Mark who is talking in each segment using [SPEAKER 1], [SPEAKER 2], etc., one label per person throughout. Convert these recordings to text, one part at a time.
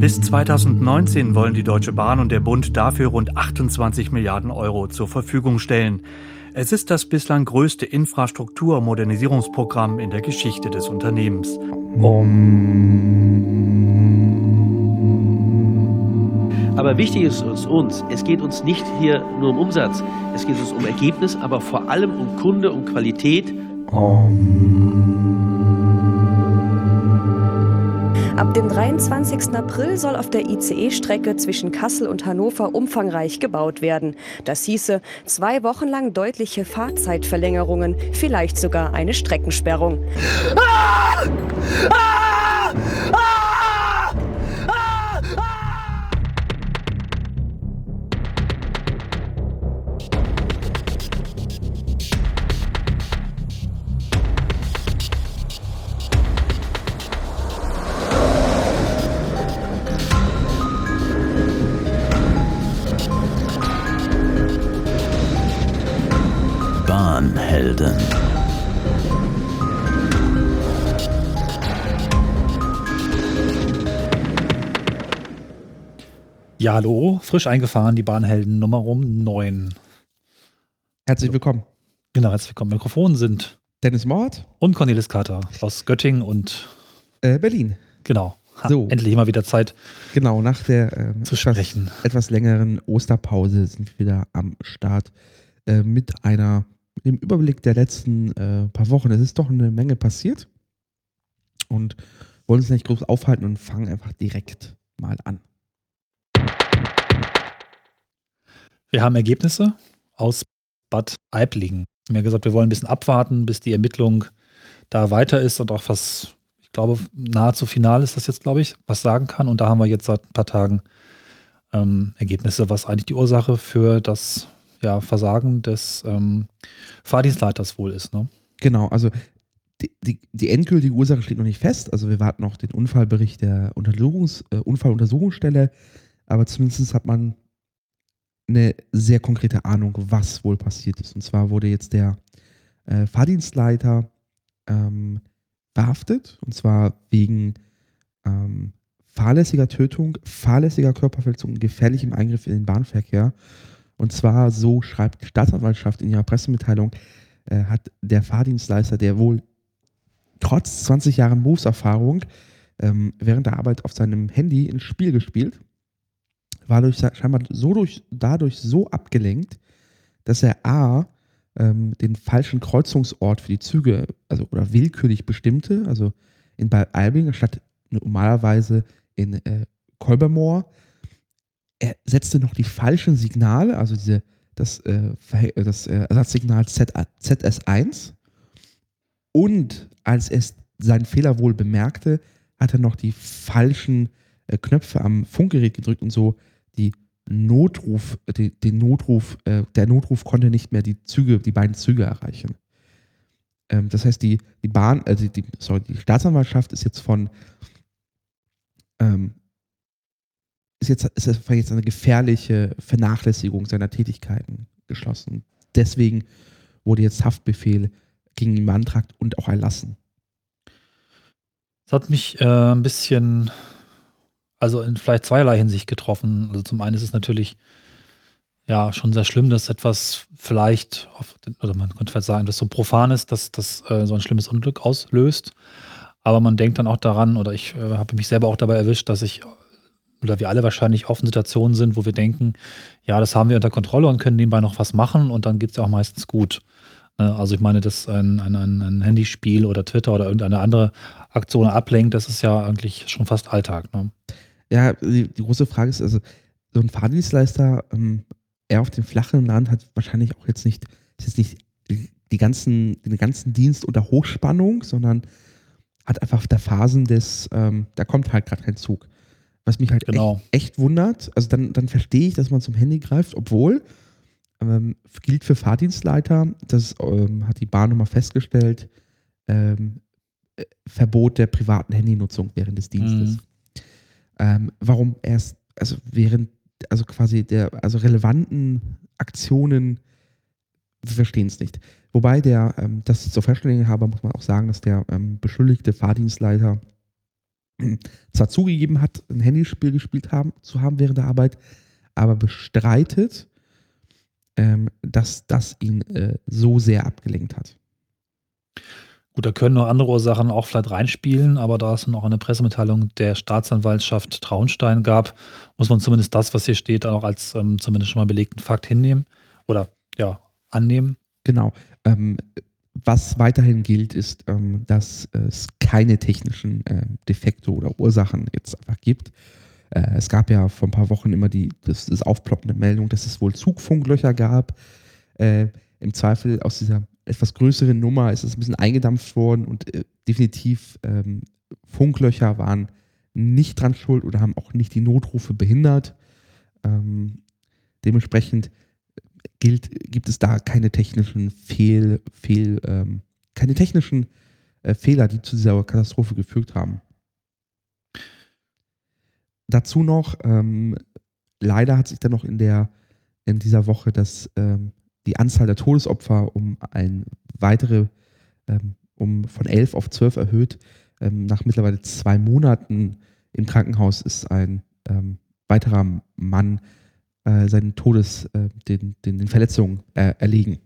[SPEAKER 1] Bis 2019 wollen die Deutsche Bahn und der Bund dafür rund 28 Milliarden Euro zur Verfügung stellen. Es ist das bislang größte Infrastrukturmodernisierungsprogramm in der Geschichte des Unternehmens.
[SPEAKER 2] Aber wichtig ist uns, uns, es geht uns nicht hier nur um Umsatz, es geht uns um Ergebnis, aber vor allem um Kunde, um Qualität.
[SPEAKER 3] Ab dem 23. April soll auf der ICE-Strecke zwischen Kassel und Hannover umfangreich gebaut werden. Das hieße zwei Wochen lang deutliche Fahrzeitverlängerungen, vielleicht sogar eine Streckensperrung. Ah! Ah!
[SPEAKER 4] Ja, hallo, frisch eingefahren, die Bahnhelden Nummer um 9.
[SPEAKER 5] Herzlich willkommen.
[SPEAKER 4] Genau, herzlich willkommen. Mikrofon sind
[SPEAKER 5] Dennis Mord
[SPEAKER 4] und Cornelis Kater aus Göttingen und
[SPEAKER 5] äh, Berlin.
[SPEAKER 4] Genau. Ha, so. Endlich mal wieder Zeit.
[SPEAKER 5] Genau, nach der ähm,
[SPEAKER 4] zu sprechen.
[SPEAKER 5] Etwas, etwas längeren Osterpause sind wir wieder am Start äh, mit einer im Überblick der letzten äh, paar Wochen, es ist doch eine Menge passiert. Und wollen uns nicht groß aufhalten und fangen einfach direkt mal an.
[SPEAKER 4] Wir haben Ergebnisse aus Bad Aiblingen. Wir haben gesagt, wir wollen ein bisschen abwarten, bis die Ermittlung da weiter ist und auch was, ich glaube, nahezu final ist das jetzt, glaube ich, was sagen kann. Und da haben wir jetzt seit ein paar Tagen ähm, Ergebnisse, was eigentlich die Ursache für das ja, Versagen des ähm, Fahrdienstleiters wohl ist. Ne?
[SPEAKER 5] Genau, also die, die, die, endgültige Ursache steht noch nicht fest. Also wir warten noch den Unfallbericht der Untersuchungs, äh, Unfalluntersuchungsstelle, aber zumindest hat man eine sehr konkrete Ahnung, was wohl passiert ist. Und zwar wurde jetzt der äh, Fahrdienstleiter ähm, verhaftet, und zwar wegen ähm, fahrlässiger Tötung, fahrlässiger Körperverletzung und gefährlichem Eingriff in den Bahnverkehr. Und zwar, so schreibt die Staatsanwaltschaft in ihrer Pressemitteilung, äh, hat der Fahrdienstleister, der wohl trotz 20 Jahren Berufserfahrung ähm, während der Arbeit auf seinem Handy ein Spiel gespielt, war durch, scheinbar so durch, dadurch so abgelenkt, dass er A, ähm, den falschen Kreuzungsort für die Züge, also oder willkürlich bestimmte, also in Bad Albing statt normalerweise in äh, Kolbermoor, er setzte noch die falschen Signale, also diese, das, äh, das äh, Ersatzsignal Z, ZS1. Und als er seinen Fehler wohl bemerkte, hat er noch die falschen äh, Knöpfe am Funkgerät gedrückt und so die Notruf, den Notruf, äh, der Notruf konnte nicht mehr die Züge, die beiden Züge erreichen. Ähm, das heißt, die, die Bahn, also die, sorry, die Staatsanwaltschaft ist jetzt von ähm, ist jetzt, ist jetzt eine gefährliche Vernachlässigung seiner Tätigkeiten geschlossen. Deswegen wurde jetzt Haftbefehl gegen ihn beantragt und auch erlassen.
[SPEAKER 4] Das hat mich äh, ein bisschen, also in vielleicht zweierlei Hinsicht getroffen. Also zum einen ist es natürlich ja schon sehr schlimm, dass etwas vielleicht, oder man könnte vielleicht sagen, das so profan ist, dass das äh, so ein schlimmes Unglück auslöst. Aber man denkt dann auch daran, oder ich äh, habe mich selber auch dabei erwischt, dass ich oder wir alle wahrscheinlich offen Situationen sind, wo wir denken, ja, das haben wir unter Kontrolle und können nebenbei noch was machen und dann geht es ja auch meistens gut. Ne, also ich meine, dass ein, ein, ein Handyspiel oder Twitter oder irgendeine andere Aktion ablenkt, das ist ja eigentlich schon fast Alltag. Ne?
[SPEAKER 5] Ja, die, die, große Frage ist, also so ein Fahrdienstleister, ähm, er auf dem flachen Land hat wahrscheinlich auch jetzt nicht, ist jetzt nicht die ganzen, den ganzen Dienst unter Hochspannung, sondern hat einfach der Phasen des, ähm, da kommt halt gerade kein Zug. Was mich halt genau. echt, echt, wundert, also dann, dann verstehe ich, dass man zum Handy greift, obwohl ähm, gilt für Fahrdienstleiter, das ähm, hat die Bahn nochmal festgestellt, ähm, äh, Verbot der privaten Handynutzung während des Dienstes. Mhm. Ähm, warum erst, also während, also quasi der, also relevanten Aktionen wir verstehen es nicht. Wobei der, ähm, das zur Feststellung muss man auch sagen, dass der ähm, beschuldigte Fahrdienstleiter zwar zugegeben hat, ein Handyspiel gespielt haben, zu haben während der Arbeit, aber bestreitet, ähm, dass das ihn äh, so sehr abgelenkt hat.
[SPEAKER 4] Gut, da können noch andere Ursachen auch vielleicht reinspielen, aber da es noch eine Pressemitteilung der Staatsanwaltschaft Traunstein gab, muss man zumindest das, was hier steht, auch als ähm, zumindest schon mal belegten Fakt hinnehmen oder ja, annehmen.
[SPEAKER 5] Genau. Ähm, was weiterhin gilt, ist, ähm, dass es keine technischen äh, Defekte oder Ursachen jetzt einfach gibt. Äh, es gab ja vor ein paar Wochen immer die das, das aufploppende Meldung, dass es wohl Zugfunklöcher gab. Äh, Im Zweifel aus dieser etwas größeren Nummer ist es ein bisschen eingedampft worden und äh, definitiv ähm, Funklöcher waren nicht dran schuld oder haben auch nicht die Notrufe behindert. Ähm, dementsprechend gilt, gibt es da keine technischen Fehl, Fehl ähm, keine technischen äh, Fehler, die zu dieser Katastrophe geführt haben. Dazu noch, ähm, leider hat sich dann noch in der in dieser Woche das, ähm, die Anzahl der Todesopfer um ein weitere, ähm, um von elf auf zwölf erhöht. Ähm, nach mittlerweile zwei Monaten im Krankenhaus ist ein ähm, weiterer Mann äh, seinen Todes, äh, den, den, den Verletzungen äh, erlegen.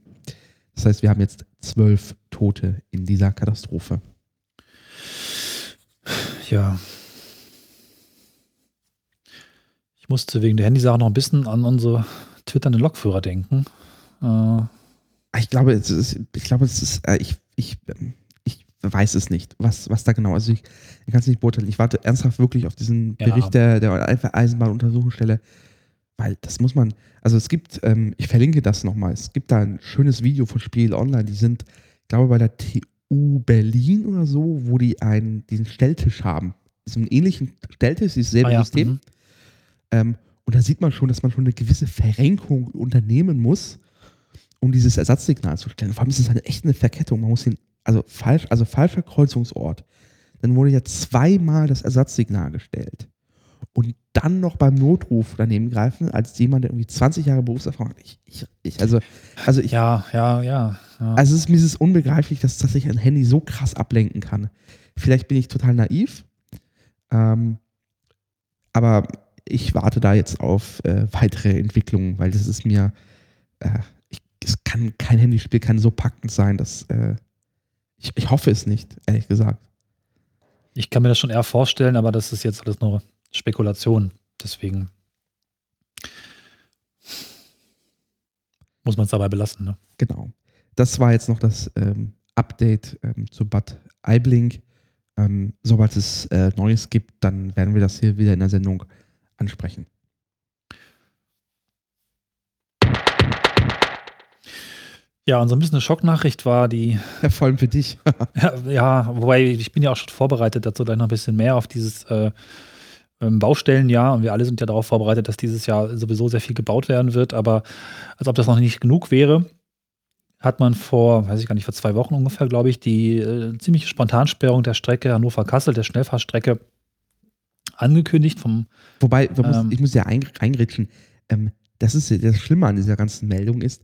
[SPEAKER 5] Das heißt, wir haben jetzt zwölf Tote in dieser Katastrophe.
[SPEAKER 4] Ja. Ich musste wegen der Handysache noch ein bisschen an unsere twitternden Lokführer denken.
[SPEAKER 5] Äh, ich glaube, es ist, ich glaube, es ist, äh, ich, ich, ich weiß es nicht, was, was da genau. Also ich, ich kann es nicht beurteilen. Ich warte ernsthaft wirklich auf diesen ja. Bericht der, der Eisenbahnuntersuchungsstelle, weil das muss man, also es gibt, ähm, ich verlinke das nochmal, es gibt da ein schönes Video von Spiel Online, die sind, ich glaube, bei der TU Berlin oder so, wo die einen, diesen Stelltisch haben. So einen ähnlichen Stelltisch, dieses selbe ah, ja. System. Mhm. Ähm, und da sieht man schon, dass man schon eine gewisse Verrenkung unternehmen muss, um dieses Ersatzsignal zu stellen. Vor allem ist es eine echt eine Verkettung. Man muss den, also falsch, also falscher Kreuzungsort. Dann wurde ja zweimal das Ersatzsignal gestellt und dann noch beim Notruf daneben greifen, als jemand, der irgendwie 20 Jahre Berufserfahrung hat. Ich, ich, ich, also, also ich,
[SPEAKER 4] ja, ja, ja, ja.
[SPEAKER 5] Also es ist mir ist unbegreiflich, dass, dass ich ein Handy so krass ablenken kann. Vielleicht bin ich total naiv, ähm, aber ich warte da jetzt auf äh, weitere Entwicklungen, weil das ist mir, äh, es kann kein Handyspiel kann so packend sein, dass äh, ich, ich hoffe es nicht, ehrlich gesagt.
[SPEAKER 4] Ich kann mir das schon eher vorstellen, aber das ist jetzt alles nur Spekulation. Deswegen muss man es dabei belassen. Ne?
[SPEAKER 5] Genau. Das war jetzt noch das ähm, Update ähm, zu Bad Aibling. Ähm, sobald es äh, Neues gibt, dann werden wir das hier wieder in der Sendung ansprechen.
[SPEAKER 4] Ja, und so ein bisschen eine Schocknachricht war die.
[SPEAKER 5] Ja, vor allem für dich.
[SPEAKER 4] ja, ja, wobei ich bin ja auch schon vorbereitet dazu, gleich noch ein bisschen mehr auf dieses äh, ähm, Baustellenjahr und wir alle sind ja darauf vorbereitet, dass dieses Jahr sowieso sehr viel gebaut werden wird. Aber als ob das noch nicht genug wäre, hat man vor, weiß ich gar nicht, vor zwei Wochen ungefähr, glaube ich, die äh, ziemliche Spontansperrung der Strecke Hannover-Kassel, der Schnellfahrstrecke, angekündigt. Vom,
[SPEAKER 5] Wobei, muss, ähm, ich muss ja eingrätschen. Ähm, das ist das Schlimme an dieser ganzen Meldung ist,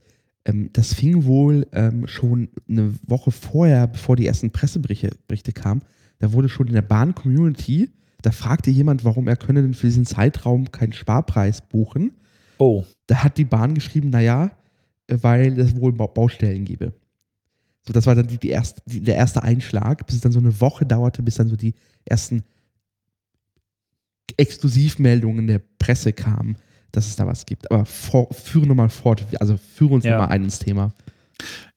[SPEAKER 5] ähm, das fing wohl ähm, schon eine Woche vorher, bevor die ersten Presseberichte kamen, da wurde schon in der Bahn-Community da fragte jemand, warum er könne denn für diesen Zeitraum keinen Sparpreis buchen.
[SPEAKER 4] Oh.
[SPEAKER 5] Da hat die Bahn geschrieben, naja, weil es wohl Baustellen gebe. So, das war dann die, die erste, die, der erste Einschlag, bis es dann so eine Woche dauerte, bis dann so die ersten Exklusivmeldungen der Presse kamen, dass es da was gibt. Aber vor, führe nochmal fort, also führe uns ja. nochmal ein ins Thema.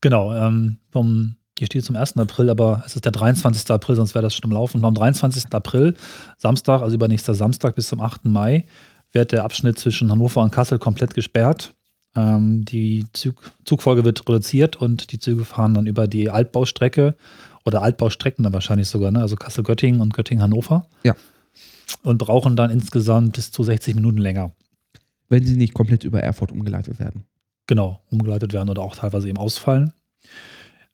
[SPEAKER 4] Genau, ähm, vom hier steht zum 1. April, aber es ist der 23. April, sonst wäre das schon im Laufen. Und am 23. April, Samstag, also übernächster Samstag bis zum 8. Mai, wird der Abschnitt zwischen Hannover und Kassel komplett gesperrt. Ähm, die Zug Zugfolge wird reduziert und die Züge fahren dann über die Altbaustrecke oder Altbaustrecken dann wahrscheinlich sogar, ne? also Kassel-Göttingen und Göttingen-Hannover.
[SPEAKER 5] Ja.
[SPEAKER 4] Und brauchen dann insgesamt bis zu 60 Minuten länger.
[SPEAKER 5] Wenn sie nicht komplett über Erfurt umgeleitet werden.
[SPEAKER 4] Genau, umgeleitet werden oder auch teilweise eben ausfallen.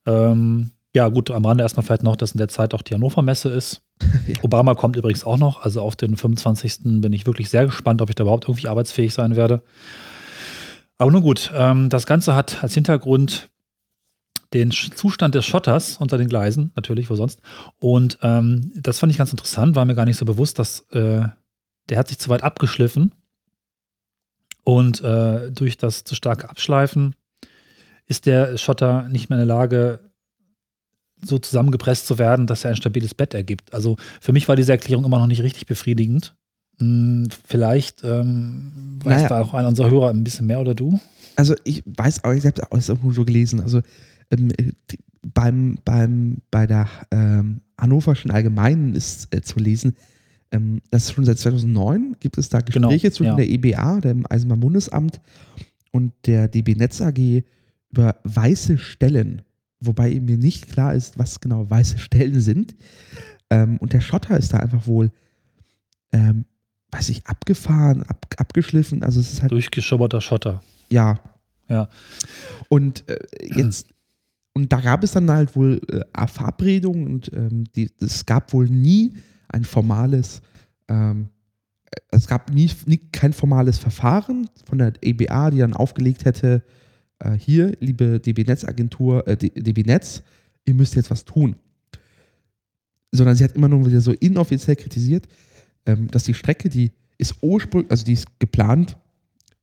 [SPEAKER 4] Ähm, ja, gut, am Rande erstmal vielleicht noch, dass in der Zeit auch die Hannover Messe ist. ja. Obama kommt übrigens auch noch. Also auf den 25. bin ich wirklich sehr gespannt, ob ich da überhaupt irgendwie arbeitsfähig sein werde. Aber nun gut, ähm, das Ganze hat als Hintergrund den Zustand des Schotters unter den Gleisen, natürlich, wo sonst. Und ähm, das fand ich ganz interessant, war mir gar nicht so bewusst, dass äh, der hat sich zu weit abgeschliffen. Und äh, durch das zu starke Abschleifen ist der Schotter nicht mehr in der Lage, so zusammengepresst zu werden, dass er ein stabiles Bett ergibt. Also für mich war diese Erklärung immer noch nicht richtig befriedigend. Hm, vielleicht ähm, weiß naja. da auch einer unserer Hörer ein bisschen mehr oder du?
[SPEAKER 5] Also ich weiß auch, ich habe es auch so gelesen. Also ähm, beim, beim, bei der ähm, Hannoverschen Allgemeinen ist äh, zu lesen, ähm, das ist schon seit 2009 gibt es da genau, Gespräche genau, zwischen ja. der EBA, dem Eisenbahnbundesamt und der DB Netz AG über weiße Stellen, wobei mir nicht klar ist, was genau weiße Stellen sind. Ähm, und der Schotter ist da einfach wohl, ähm, weiß ich, abgefahren, ab, abgeschliffen. Also es ist halt.
[SPEAKER 4] Durchgeschobberter Schotter.
[SPEAKER 5] Ja.
[SPEAKER 4] Ja.
[SPEAKER 5] Und äh, jetzt und da gab es dann halt wohl äh, Verabredungen und ähm, die, es gab wohl nie ein formales, ähm, es gab nie, nie, kein formales Verfahren von der EBA, die dann aufgelegt hätte, äh, hier, liebe DB-Netz-Agentur, äh, DB-Netz, ihr müsst jetzt was tun. Sondern sie hat immer nur wieder so inoffiziell kritisiert, ähm, dass die Strecke, die ist ursprünglich, also die ist geplant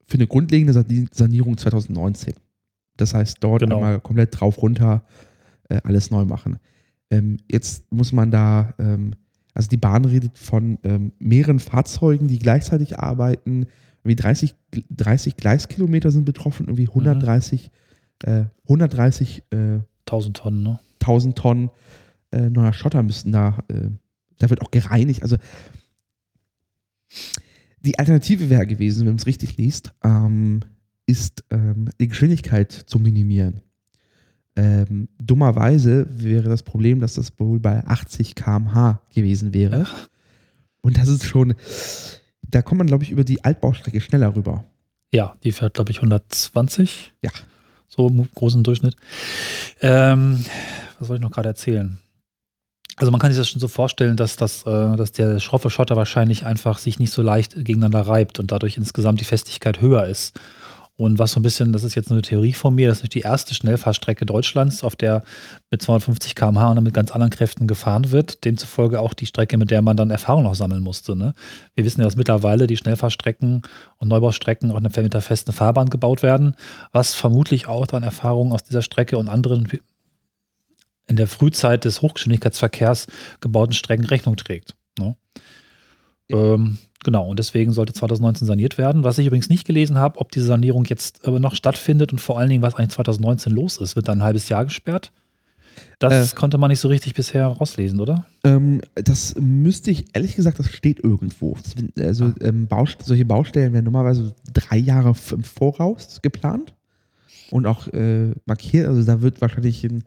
[SPEAKER 5] für eine grundlegende Sanierung 2019. Das heißt, dort genau. einmal komplett drauf runter äh, alles neu machen. Ähm, jetzt muss man da, ähm, also die Bahn redet von ähm, mehreren Fahrzeugen, die gleichzeitig arbeiten. Irgendwie 30, 30 Gleiskilometer sind betroffen, irgendwie 130, mhm. äh, 130 äh,
[SPEAKER 4] 1000 Tonnen, ne?
[SPEAKER 5] 1000 Tonnen äh, neuer Schotter müssten da, äh, da wird auch gereinigt. Also die Alternative wäre gewesen, wenn man es richtig liest, ähm, ist ähm, die Geschwindigkeit zu minimieren. Ähm, dummerweise wäre das Problem, dass das wohl bei 80 km/h gewesen wäre. Ach. Und das ist schon, da kommt man, glaube ich, über die Altbaustrecke schneller rüber.
[SPEAKER 4] Ja, die fährt, glaube ich, 120.
[SPEAKER 5] Ja.
[SPEAKER 4] So im großen Durchschnitt. Ähm, was soll ich noch gerade erzählen? Also man kann sich das schon so vorstellen, dass, das, äh, dass der schroffe Schotter wahrscheinlich einfach sich nicht so leicht gegeneinander reibt und dadurch insgesamt die Festigkeit höher ist. Und was so ein bisschen, das ist jetzt nur eine Theorie von mir, das ist die erste Schnellfahrstrecke Deutschlands, auf der mit 250 km/h und mit ganz anderen Kräften gefahren wird. Demzufolge auch die Strecke, mit der man dann Erfahrung noch sammeln musste. Ne? Wir wissen ja, dass mittlerweile die Schnellfahrstrecken und Neubaustrecken auch mit der festen Fahrbahn gebaut werden, was vermutlich auch dann Erfahrungen aus dieser Strecke und anderen in der Frühzeit des Hochgeschwindigkeitsverkehrs gebauten Strecken Rechnung trägt. Ne? Ähm, Genau, und deswegen sollte 2019 saniert werden. Was ich übrigens nicht gelesen habe, ob diese Sanierung jetzt aber noch stattfindet und vor allen Dingen, was eigentlich 2019 los ist. Wird da ein halbes Jahr gesperrt? Das äh, konnte man nicht so richtig bisher rauslesen, oder?
[SPEAKER 5] Ähm, das müsste ich, ehrlich gesagt, das steht irgendwo. Also ah. ähm, Baust solche Baustellen werden normalerweise drei Jahre im Voraus geplant und auch äh, markiert. Also da wird wahrscheinlich ein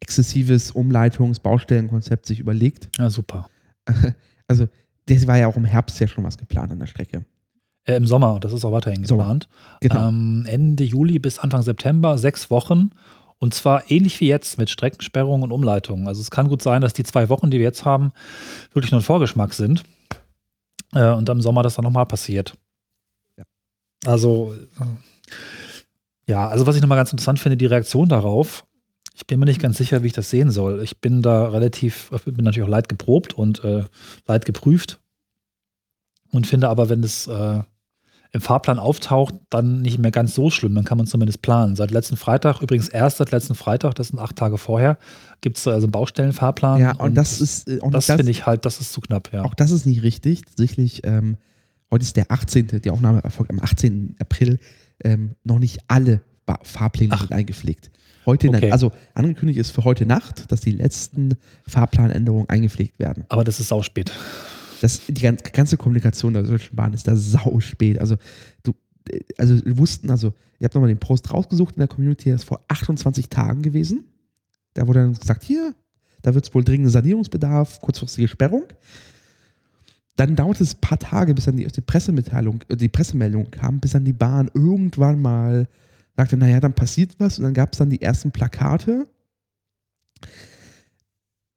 [SPEAKER 5] exzessives Umleitungs-Baustellenkonzept sich überlegt.
[SPEAKER 4] Ja, super.
[SPEAKER 5] Also das war ja auch im Herbst ja schon was geplant an der Strecke.
[SPEAKER 4] Äh, Im Sommer, das ist auch weiterhin geplant. Genau. Ähm, Ende Juli bis Anfang September, sechs Wochen. Und zwar ähnlich wie jetzt mit Streckensperrungen und Umleitungen. Also es kann gut sein, dass die zwei Wochen, die wir jetzt haben, wirklich nur ein Vorgeschmack sind. Äh, und im Sommer das dann nochmal passiert. Ja. Also, äh, ja, also was ich nochmal ganz interessant finde, die Reaktion darauf. Ich bin mir nicht ganz sicher, wie ich das sehen soll. Ich bin da relativ, bin natürlich auch leid geprobt und äh, leid geprüft und finde aber, wenn es äh, im Fahrplan auftaucht, dann nicht mehr ganz so schlimm. Dann kann man zumindest planen. Seit letzten Freitag, übrigens erst seit letzten Freitag, das sind acht Tage vorher, gibt es also einen Baustellenfahrplan.
[SPEAKER 5] Ja, und, und das ist.
[SPEAKER 4] Äh, und das, das finde ich halt, das ist zu knapp, ja.
[SPEAKER 5] Auch das ist nicht richtig. Tatsächlich, ähm, heute ist der 18., die Aufnahme erfolgt am 18. April. Ähm, noch nicht alle Fahrpläne Ach. sind eingepflegt. Heute, okay. also angekündigt ist für heute Nacht, dass die letzten Fahrplanänderungen eingepflegt werden.
[SPEAKER 4] Aber das ist sau spät.
[SPEAKER 5] Das, die ganze Kommunikation der Deutschen Bahn ist da sau spät. Also, du, also wir wussten, also, ihr habt nochmal den Post rausgesucht in der Community, das ist vor 28 Tagen gewesen. Da wurde dann gesagt, hier, da wird es wohl dringender Sanierungsbedarf, kurzfristige Sperrung. Dann dauerte es ein paar Tage, bis dann die, die Pressemitteilung, äh, die Pressemeldung kam, bis dann die Bahn irgendwann mal sagte, naja, dann passiert was und dann gab es dann die ersten Plakate.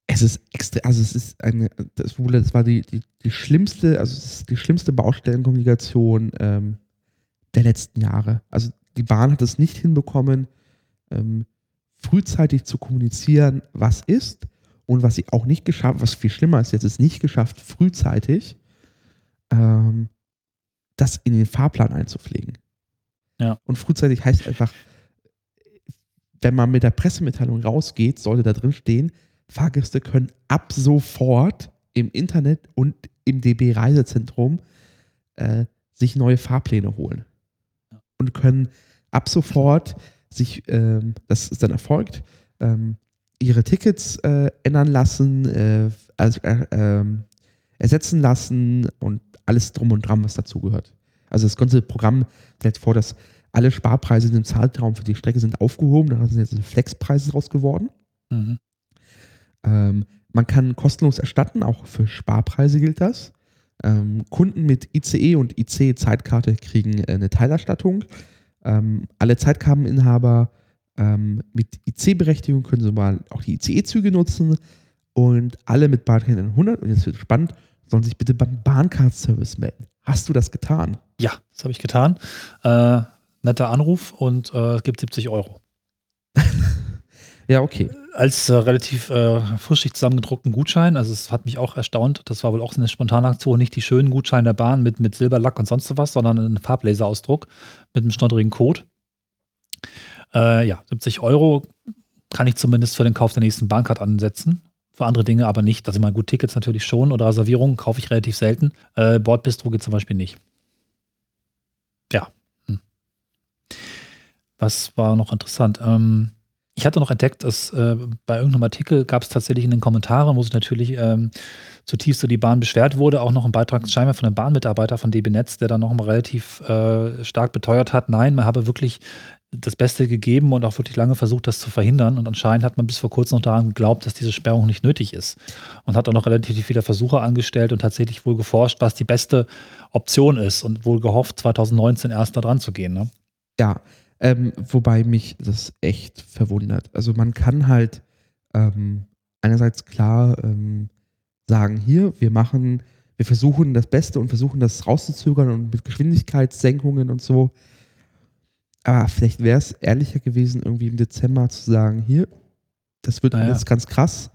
[SPEAKER 5] Es ist extra, also es ist eine, das, das war die, die, die schlimmste, also es ist die schlimmste Baustellenkommunikation ähm, der letzten Jahre. Also die Bahn hat es nicht hinbekommen, ähm, frühzeitig zu kommunizieren, was ist und was sie auch nicht geschafft, was viel schlimmer ist, jetzt ist nicht geschafft, frühzeitig ähm, das in den Fahrplan einzupflegen.
[SPEAKER 4] Ja.
[SPEAKER 5] Und frühzeitig heißt einfach, wenn man mit der Pressemitteilung rausgeht, sollte da drin stehen, Fahrgäste können ab sofort im Internet und im DB Reisezentrum äh, sich neue Fahrpläne holen. Und können ab sofort sich, ähm, das ist dann erfolgt, ähm, ihre Tickets äh, ändern lassen, äh, also, äh, ähm, ersetzen lassen und alles drum und dran, was dazugehört. Also das ganze Programm stellt vor, dass alle Sparpreise in dem Zeitraum für die Strecke sind aufgehoben. Da sind jetzt Flexpreise draus geworden.
[SPEAKER 4] Mhm.
[SPEAKER 5] Ähm, man kann kostenlos erstatten, auch für Sparpreise gilt das. Ähm, Kunden mit ICE und IC-Zeitkarte kriegen äh, eine Teilerstattung. Ähm, alle Zeitkarteninhaber ähm, mit IC-Berechtigung können so mal auch die ICE-Züge nutzen. Und alle mit Bahncard 100, und jetzt wird spannend, sollen sich bitte beim Bahncard-Service melden. Hast du das getan?
[SPEAKER 4] Ja, das habe ich getan. Äh, netter Anruf und äh, es gibt 70 Euro.
[SPEAKER 5] Ja, okay.
[SPEAKER 4] Als äh, relativ äh, frischig zusammengedruckten Gutschein, also es hat mich auch erstaunt, das war wohl auch so eine spontane Aktion, nicht die schönen Gutscheine der Bahn mit, mit Silberlack und sonst was, sondern ein Farblaserausdruck mit einem schnoddrigen Code. Äh, ja, 70 Euro kann ich zumindest für den Kauf der nächsten Bahncard ansetzen. Für andere Dinge aber nicht. Also mal gut, Tickets natürlich schon oder Reservierungen kaufe ich relativ selten. Äh, Bordbistro geht zum Beispiel nicht. Ja. Hm. Was war noch interessant? Ähm, ich hatte noch entdeckt, dass äh, bei irgendeinem Artikel gab es tatsächlich in den Kommentaren, wo sich natürlich ähm, zutiefst so die Bahn beschwert wurde, auch noch ein Beitrag scheinbar von einem Bahnmitarbeiter von DB Netz, der dann noch mal relativ äh, stark beteuert hat, nein, man habe wirklich das Beste gegeben und auch wirklich lange versucht, das zu verhindern. Und anscheinend hat man bis vor kurzem noch daran geglaubt, dass diese Sperrung nicht nötig ist. Und hat auch noch relativ viele Versuche angestellt und tatsächlich wohl geforscht, was die beste Option ist und wohl gehofft, 2019 erst da dran zu gehen. Ne?
[SPEAKER 5] Ja, ähm, wobei mich das echt verwundert. Also man kann halt ähm, einerseits klar ähm, sagen, hier, wir machen, wir versuchen das Beste und versuchen das rauszuzögern und mit Geschwindigkeitssenkungen und so. Aber vielleicht wäre es ehrlicher gewesen, irgendwie im Dezember zu sagen, hier, das wird
[SPEAKER 4] Naja.
[SPEAKER 5] alles ganz krass,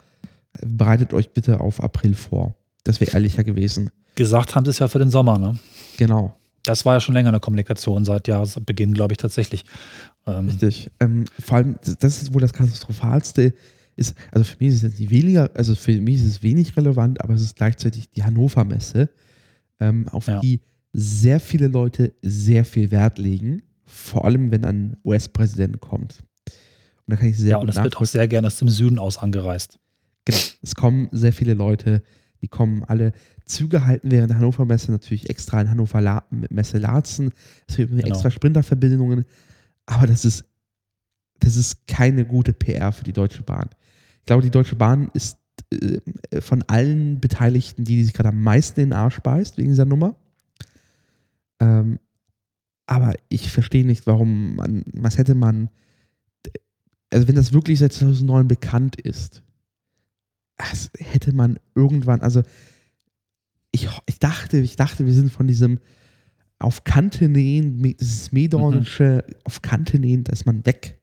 [SPEAKER 5] bereitet euch bitte auf April vor. Das wäre ehrlicher gewesen.
[SPEAKER 4] Gesagt haben sie es ja für den Sommer. Ne?
[SPEAKER 5] Genau.
[SPEAKER 4] Das war ja schon länger eine Kommunikation, seit Jahresbeginn, glaube ich, tatsächlich. Ähm,
[SPEAKER 5] Richtig. Ähm, vor allem, das ist wohl das Katastrophalste. Ist, also für mich ist es nicht weniger, also für mich ist es wenig relevant, aber es ist gleichzeitig die Hannover Messe, ähm, auf
[SPEAKER 4] Ja.
[SPEAKER 5] die sehr viele Leute sehr viel Wert legen, vor allem wenn ein US-Präsident kommt. Und da kann ich sehr
[SPEAKER 4] ja, und das wird auch sehr gerne aus dem Süden aus angereist.
[SPEAKER 5] Genau. Es kommen sehr viele Leute, die kommen alle. Züge halten während der Hannover Messe natürlich extra in Hannover La Messe Laatzen. Es gibt
[SPEAKER 4] Genau.
[SPEAKER 5] extra Sprinterverbindungen. Aber das ist, das ist keine gute PR für die Deutsche Bahn. Ich glaube, die Deutsche Bahn ist äh, von allen Beteiligten, die, die sich gerade am meisten in den Arsch beißt wegen dieser Nummer. Ähm, aber ich verstehe nicht, warum man, was hätte man, also wenn das wirklich seit 2009 bekannt ist, das hätte man irgendwann, also ich, ich dachte, ich dachte, wir sind von diesem auf Kante nähen, dieses Medonische auf Kante nähen, da ist man weg.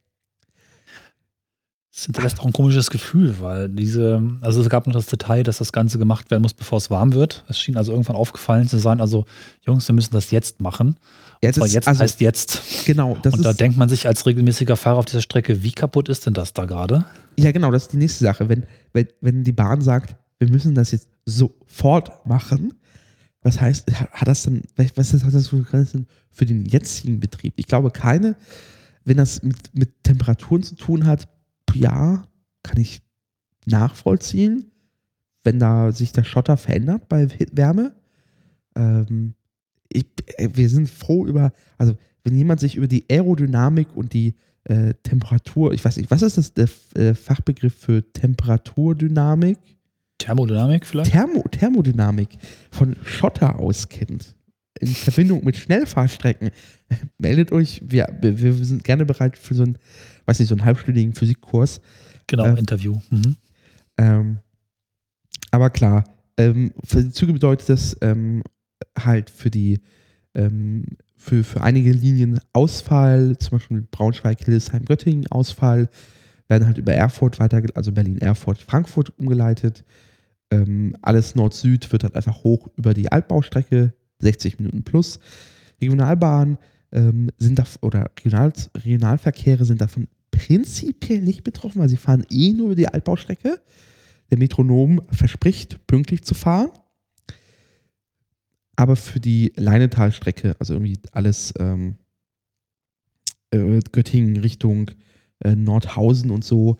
[SPEAKER 4] Das hinterlässt auch ein komisches Gefühl, weil diese, also es gab noch das Detail, dass das Ganze gemacht werden muss, bevor es warm wird. Es schien also irgendwann aufgefallen zu sein, also Jungs, wir müssen das jetzt machen. Aber
[SPEAKER 5] das-
[SPEAKER 4] jetzt
[SPEAKER 5] also,
[SPEAKER 4] heißt jetzt.
[SPEAKER 5] genau,
[SPEAKER 4] und da
[SPEAKER 5] ist,
[SPEAKER 4] denkt man sich als regelmäßiger Fahrer auf dieser Strecke, wie kaputt ist denn das da gerade?
[SPEAKER 5] ja genau, das ist die nächste Sache. Wenn, wenn, wenn die Bahn sagt, wir müssen das jetzt sofort machen, was heißt, hat das dann, was ist- hat das für den jetzigen Betrieb? Ich glaube keine, wenn das mit, mit Temperaturen zu tun hat, ja, kann ich nachvollziehen, wenn da sich der Schotter verändert bei Wärme. Ähm, ich, äh, wir sind froh über, also wenn jemand sich über die Aerodynamik und die äh, Temperatur, ich weiß nicht, was ist das der äh, Fachbegriff für Temperaturdynamik?
[SPEAKER 4] Thermodynamik vielleicht?
[SPEAKER 5] Thermo, Thermodynamik von Schotter auskennt, in Verbindung mit Schnellfahrstrecken, meldet euch. Wir, wir sind gerne bereit für so einen, weiß nicht, so einen halbstündigen Physikkurs.
[SPEAKER 4] Genau,
[SPEAKER 5] äh,
[SPEAKER 4] Interview. Mhm.
[SPEAKER 5] Ähm, aber klar, ähm, für die Züge bedeutet das ähm, halt für die ähm, für, für einige Linien Ausfall, zum Beispiel Braunschweig, Hildesheim, Göttingen Ausfall, werden halt über Erfurt weiter, also Berlin, Erfurt, Frankfurt umgeleitet. Ähm, alles Nord-Süd wird halt einfach hoch über die Altbaustrecke, 60 Minuten plus. Regionalbahnen ähm, sind da, oder Regional, Regionalverkehre sind davon prinzipiell nicht betroffen, weil sie fahren eh nur über die Altbaustrecke. Der Metronom verspricht, pünktlich zu fahren. Aber für die Leinetalstrecke, also irgendwie alles ähm, äh, Göttingen Richtung äh, Nordhausen und so,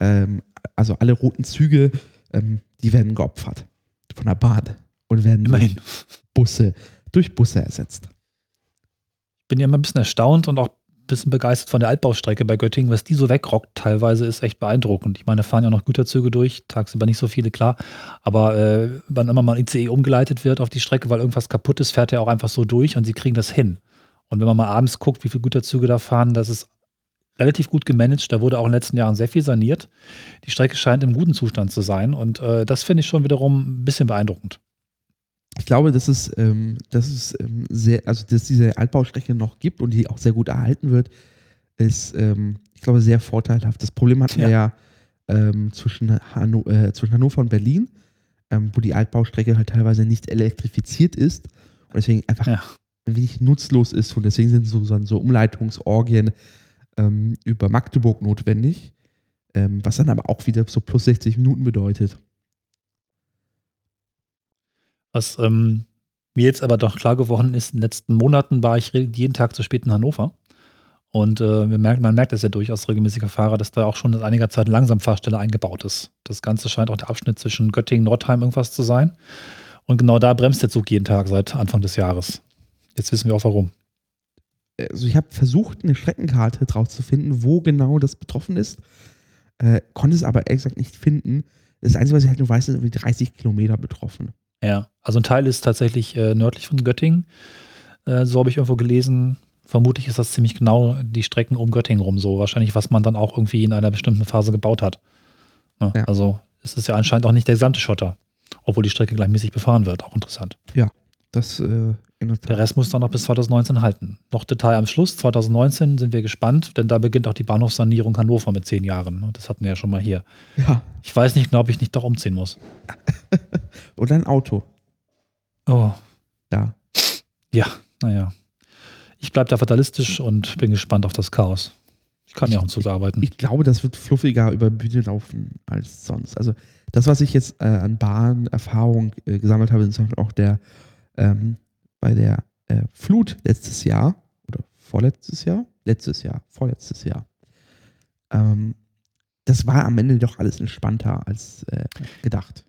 [SPEAKER 5] ähm, also alle roten Züge, ähm, die werden geopfert von der Bahn und werden
[SPEAKER 4] Immerhin.
[SPEAKER 5] durch Busse, durch Busse ersetzt.
[SPEAKER 4] bin ja immer ein bisschen erstaunt und auch ein bisschen begeistert von der Altbaustrecke bei Göttingen, was die so wegrockt teilweise ist echt beeindruckend. Ich meine, da fahren ja noch Güterzüge durch, tagsüber nicht so viele, klar. Aber äh, wann immer mal ein ICE umgeleitet wird auf die Strecke, weil irgendwas kaputt ist, fährt er auch einfach so durch und sie kriegen das hin. Und wenn man mal abends guckt, wie viele Güterzüge da fahren, das ist relativ gut gemanagt. Da wurde auch in den letzten Jahren sehr viel saniert. Die Strecke scheint im guten Zustand zu sein und äh, das finde ich schon wiederum ein bisschen beeindruckend.
[SPEAKER 5] Ich glaube, dass es, ähm, dass es ähm, sehr, also dass diese Altbaustrecke noch gibt und die auch sehr gut erhalten wird, ist, ähm, ich glaube, sehr vorteilhaft. Das Problem hatten wir ja ähm, zwischen, Hanno äh, zwischen Hannover und Berlin, ähm, wo die Altbaustrecke halt teilweise nicht elektrifiziert ist und deswegen einfach
[SPEAKER 4] Ja.
[SPEAKER 5] ein wenig nutzlos ist und deswegen sind so, so, so Umleitungsorgien ähm, über Magdeburg notwendig, was dann aber auch wieder so plus 60 Minuten bedeutet.
[SPEAKER 4] Was ähm, mir jetzt aber doch klar geworden ist, in den letzten Monaten war ich jeden Tag zu spät in Hannover. Und äh, wir merken, man merkt das ja durchaus regelmäßiger Fahrer, dass da auch schon seit einiger Zeit eine Langsamfahrstelle eingebaut ist. Das Ganze scheint auch der Abschnitt zwischen Göttingen und Nordheim irgendwas zu sein. Und genau da bremst der Zug jeden Tag seit Anfang des Jahres. Jetzt wissen wir auch warum.
[SPEAKER 5] also ich habe versucht, eine Streckenkarte drauf zu finden, wo genau das betroffen ist, äh, konnte es aber ehrlich gesagt nicht finden. Das Einzige, was ich halt nur weiß, sind irgendwie 30 Kilometer betroffen.
[SPEAKER 4] Ja, also ein Teil ist tatsächlich äh, nördlich von Göttingen. Äh, so habe ich irgendwo gelesen. Vermutlich ist das ziemlich genau die Strecken um Göttingen rum so. Wahrscheinlich, was man dann auch irgendwie in einer bestimmten Phase gebaut hat. Ne?
[SPEAKER 5] Ja.
[SPEAKER 4] Also es ist ja anscheinend auch nicht der gesamte Schotter. Obwohl die Strecke gleichmäßig befahren wird. Auch interessant.
[SPEAKER 5] Das äh, der.
[SPEAKER 4] Rest muss dann noch bis 2019 halten. Noch Detail am Schluss. 2019 sind wir gespannt, denn da beginnt auch die Bahnhofssanierung Hannover mit zehn Jahren. Das hatten wir ja schon mal hier.
[SPEAKER 5] Ja.
[SPEAKER 4] Ich weiß nicht genau, ob ich nicht doch umziehen muss.
[SPEAKER 5] Oder ein Auto.
[SPEAKER 4] Oh,
[SPEAKER 5] Ja.
[SPEAKER 4] Ja, naja. Ich bleibe da fatalistisch und bin gespannt auf das Chaos. Ich kann ja auch im Zug arbeiten.
[SPEAKER 5] Ich glaube, das wird fluffiger über Bühne laufen als sonst. Also das, was ich jetzt äh, an Bahnerfahrung äh, gesammelt habe, ist Beispiel auch der ähm, bei der äh, Flut letztes Jahr oder vorletztes Jahr, letztes Jahr, vorletztes Jahr. Ähm, das war am Ende doch alles entspannter als äh, gedacht.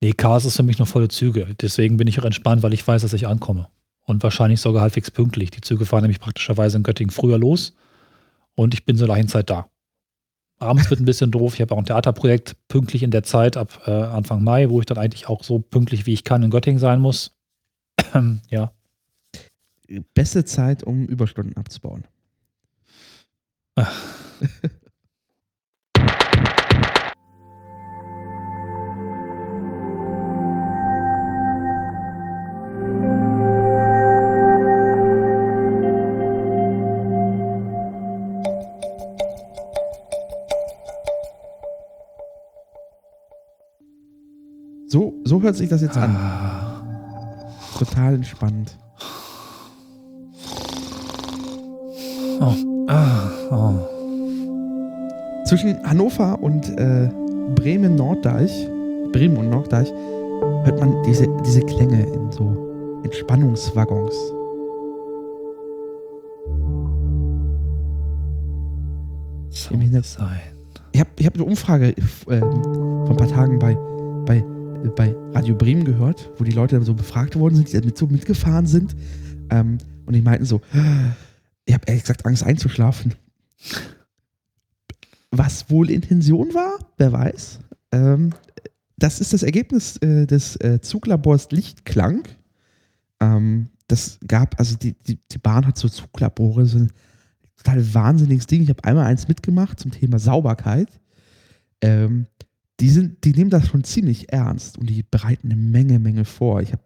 [SPEAKER 4] Nee, Chaos ist für mich noch volle Züge. Deswegen bin ich auch entspannt, weil ich weiß, dass ich ankomme. Und wahrscheinlich sogar halbwegs pünktlich. Die Züge fahren nämlich praktischerweise in Göttingen früher los und ich bin zur gleichen Zeit da. Abends wird ein bisschen doof. Ich habe auch ein Theaterprojekt pünktlich in der Zeit ab äh, Anfang Mai, wo ich dann eigentlich auch so pünktlich wie ich kann in Göttingen sein muss. Ja,
[SPEAKER 5] Beste Zeit, um Überstunden abzubauen. So, so hört sich das jetzt an. Total entspannt.
[SPEAKER 4] Oh. Ah, oh.
[SPEAKER 5] Zwischen Hannover und äh, Bremen-Norddeich, Bremen und Norddeich, hört man diese, diese Klänge in so Entspannungswaggons.
[SPEAKER 4] So
[SPEAKER 5] Im Hintergrund.
[SPEAKER 4] sein.
[SPEAKER 5] Ich habe ich hab eine Umfrage äh, vor ein paar Tagen bei, bei, bei Radio Bremen gehört, wo die Leute so befragt worden sind, die damit so mitgefahren sind. Ähm, und die meinten so, ich habe ehrlich gesagt Angst einzuschlafen. Was wohl Intention war, wer weiß. Ähm, das ist das Ergebnis äh, des äh, Zuglabors Lichtklang. Ähm, das gab, also die, die, die Bahn hat so Zuglabore, so ein total wahnsinniges Ding. Ich habe einmal eins mitgemacht zum Thema Sauberkeit. Ähm, die, sind, die nehmen das schon ziemlich ernst und die bereiten eine Menge, Menge vor. Ich habe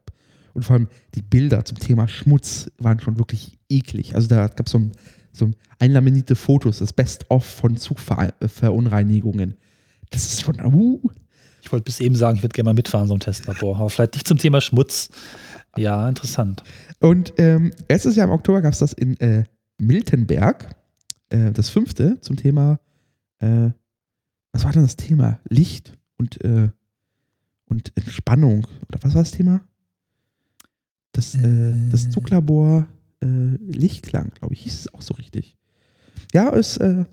[SPEAKER 5] Und vor allem die Bilder zum Thema Schmutz waren schon wirklich eklig. Also da gab es so, ein, so einlaminierte Fotos, das Best-of von Zugverunreinigungen. Das ist schon, uh.
[SPEAKER 4] Ich wollte bis eben sagen, ich würde gerne mal mitfahren, so ein Testlabor. Aber vielleicht nicht zum Thema Schmutz. Ja, interessant.
[SPEAKER 5] Und ähm, letztes Jahr im Oktober gab es das in äh, Miltenberg, äh, das fünfte, zum Thema, äh, was war denn das Thema? Licht und, äh, und Entspannung. Oder was war das Thema? Das, äh, das Zuglabor äh, Lichtklang, glaube ich, hieß es auch so richtig. Ja, ist, äh,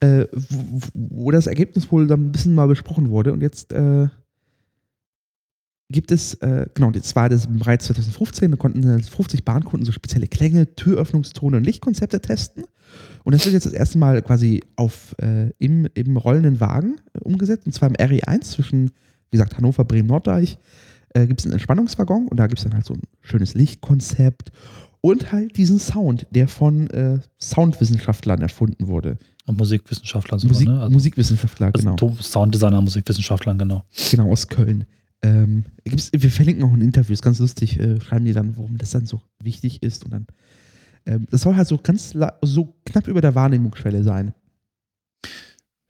[SPEAKER 5] äh, wo, wo, das Ergebnis wohl dann ein bisschen mal besprochen wurde und jetzt äh, gibt es, äh, genau, das war das bereits 2015, da konnten 50 Bahnkunden so spezielle Klänge, Türöffnungstone und Lichtkonzepte testen. Und das wird jetzt das erste Mal quasi auf, äh, im, im rollenden Wagen äh, umgesetzt, und zwar im RE1 zwischen, wie gesagt, Hannover, Bremen, Norddeich. Äh, gibt es einen Entspannungswaggon und da gibt es dann halt so ein schönes Lichtkonzept und halt diesen Sound, der von äh, Soundwissenschaftlern erfunden wurde.
[SPEAKER 4] Und Musikwissenschaftlern
[SPEAKER 5] sogar, Musik, ne? Also, Musikwissenschaftler,
[SPEAKER 4] also
[SPEAKER 5] genau.
[SPEAKER 4] Sounddesigner, Musikwissenschaftlern, genau.
[SPEAKER 5] Genau, aus Köln. Ähm, wir verlinken auch ein Interview, ist ganz lustig, äh, schreiben die dann, warum das dann so wichtig ist. Und dann, ähm, das soll halt so ganz so knapp über der Wahrnehmungsschwelle sein.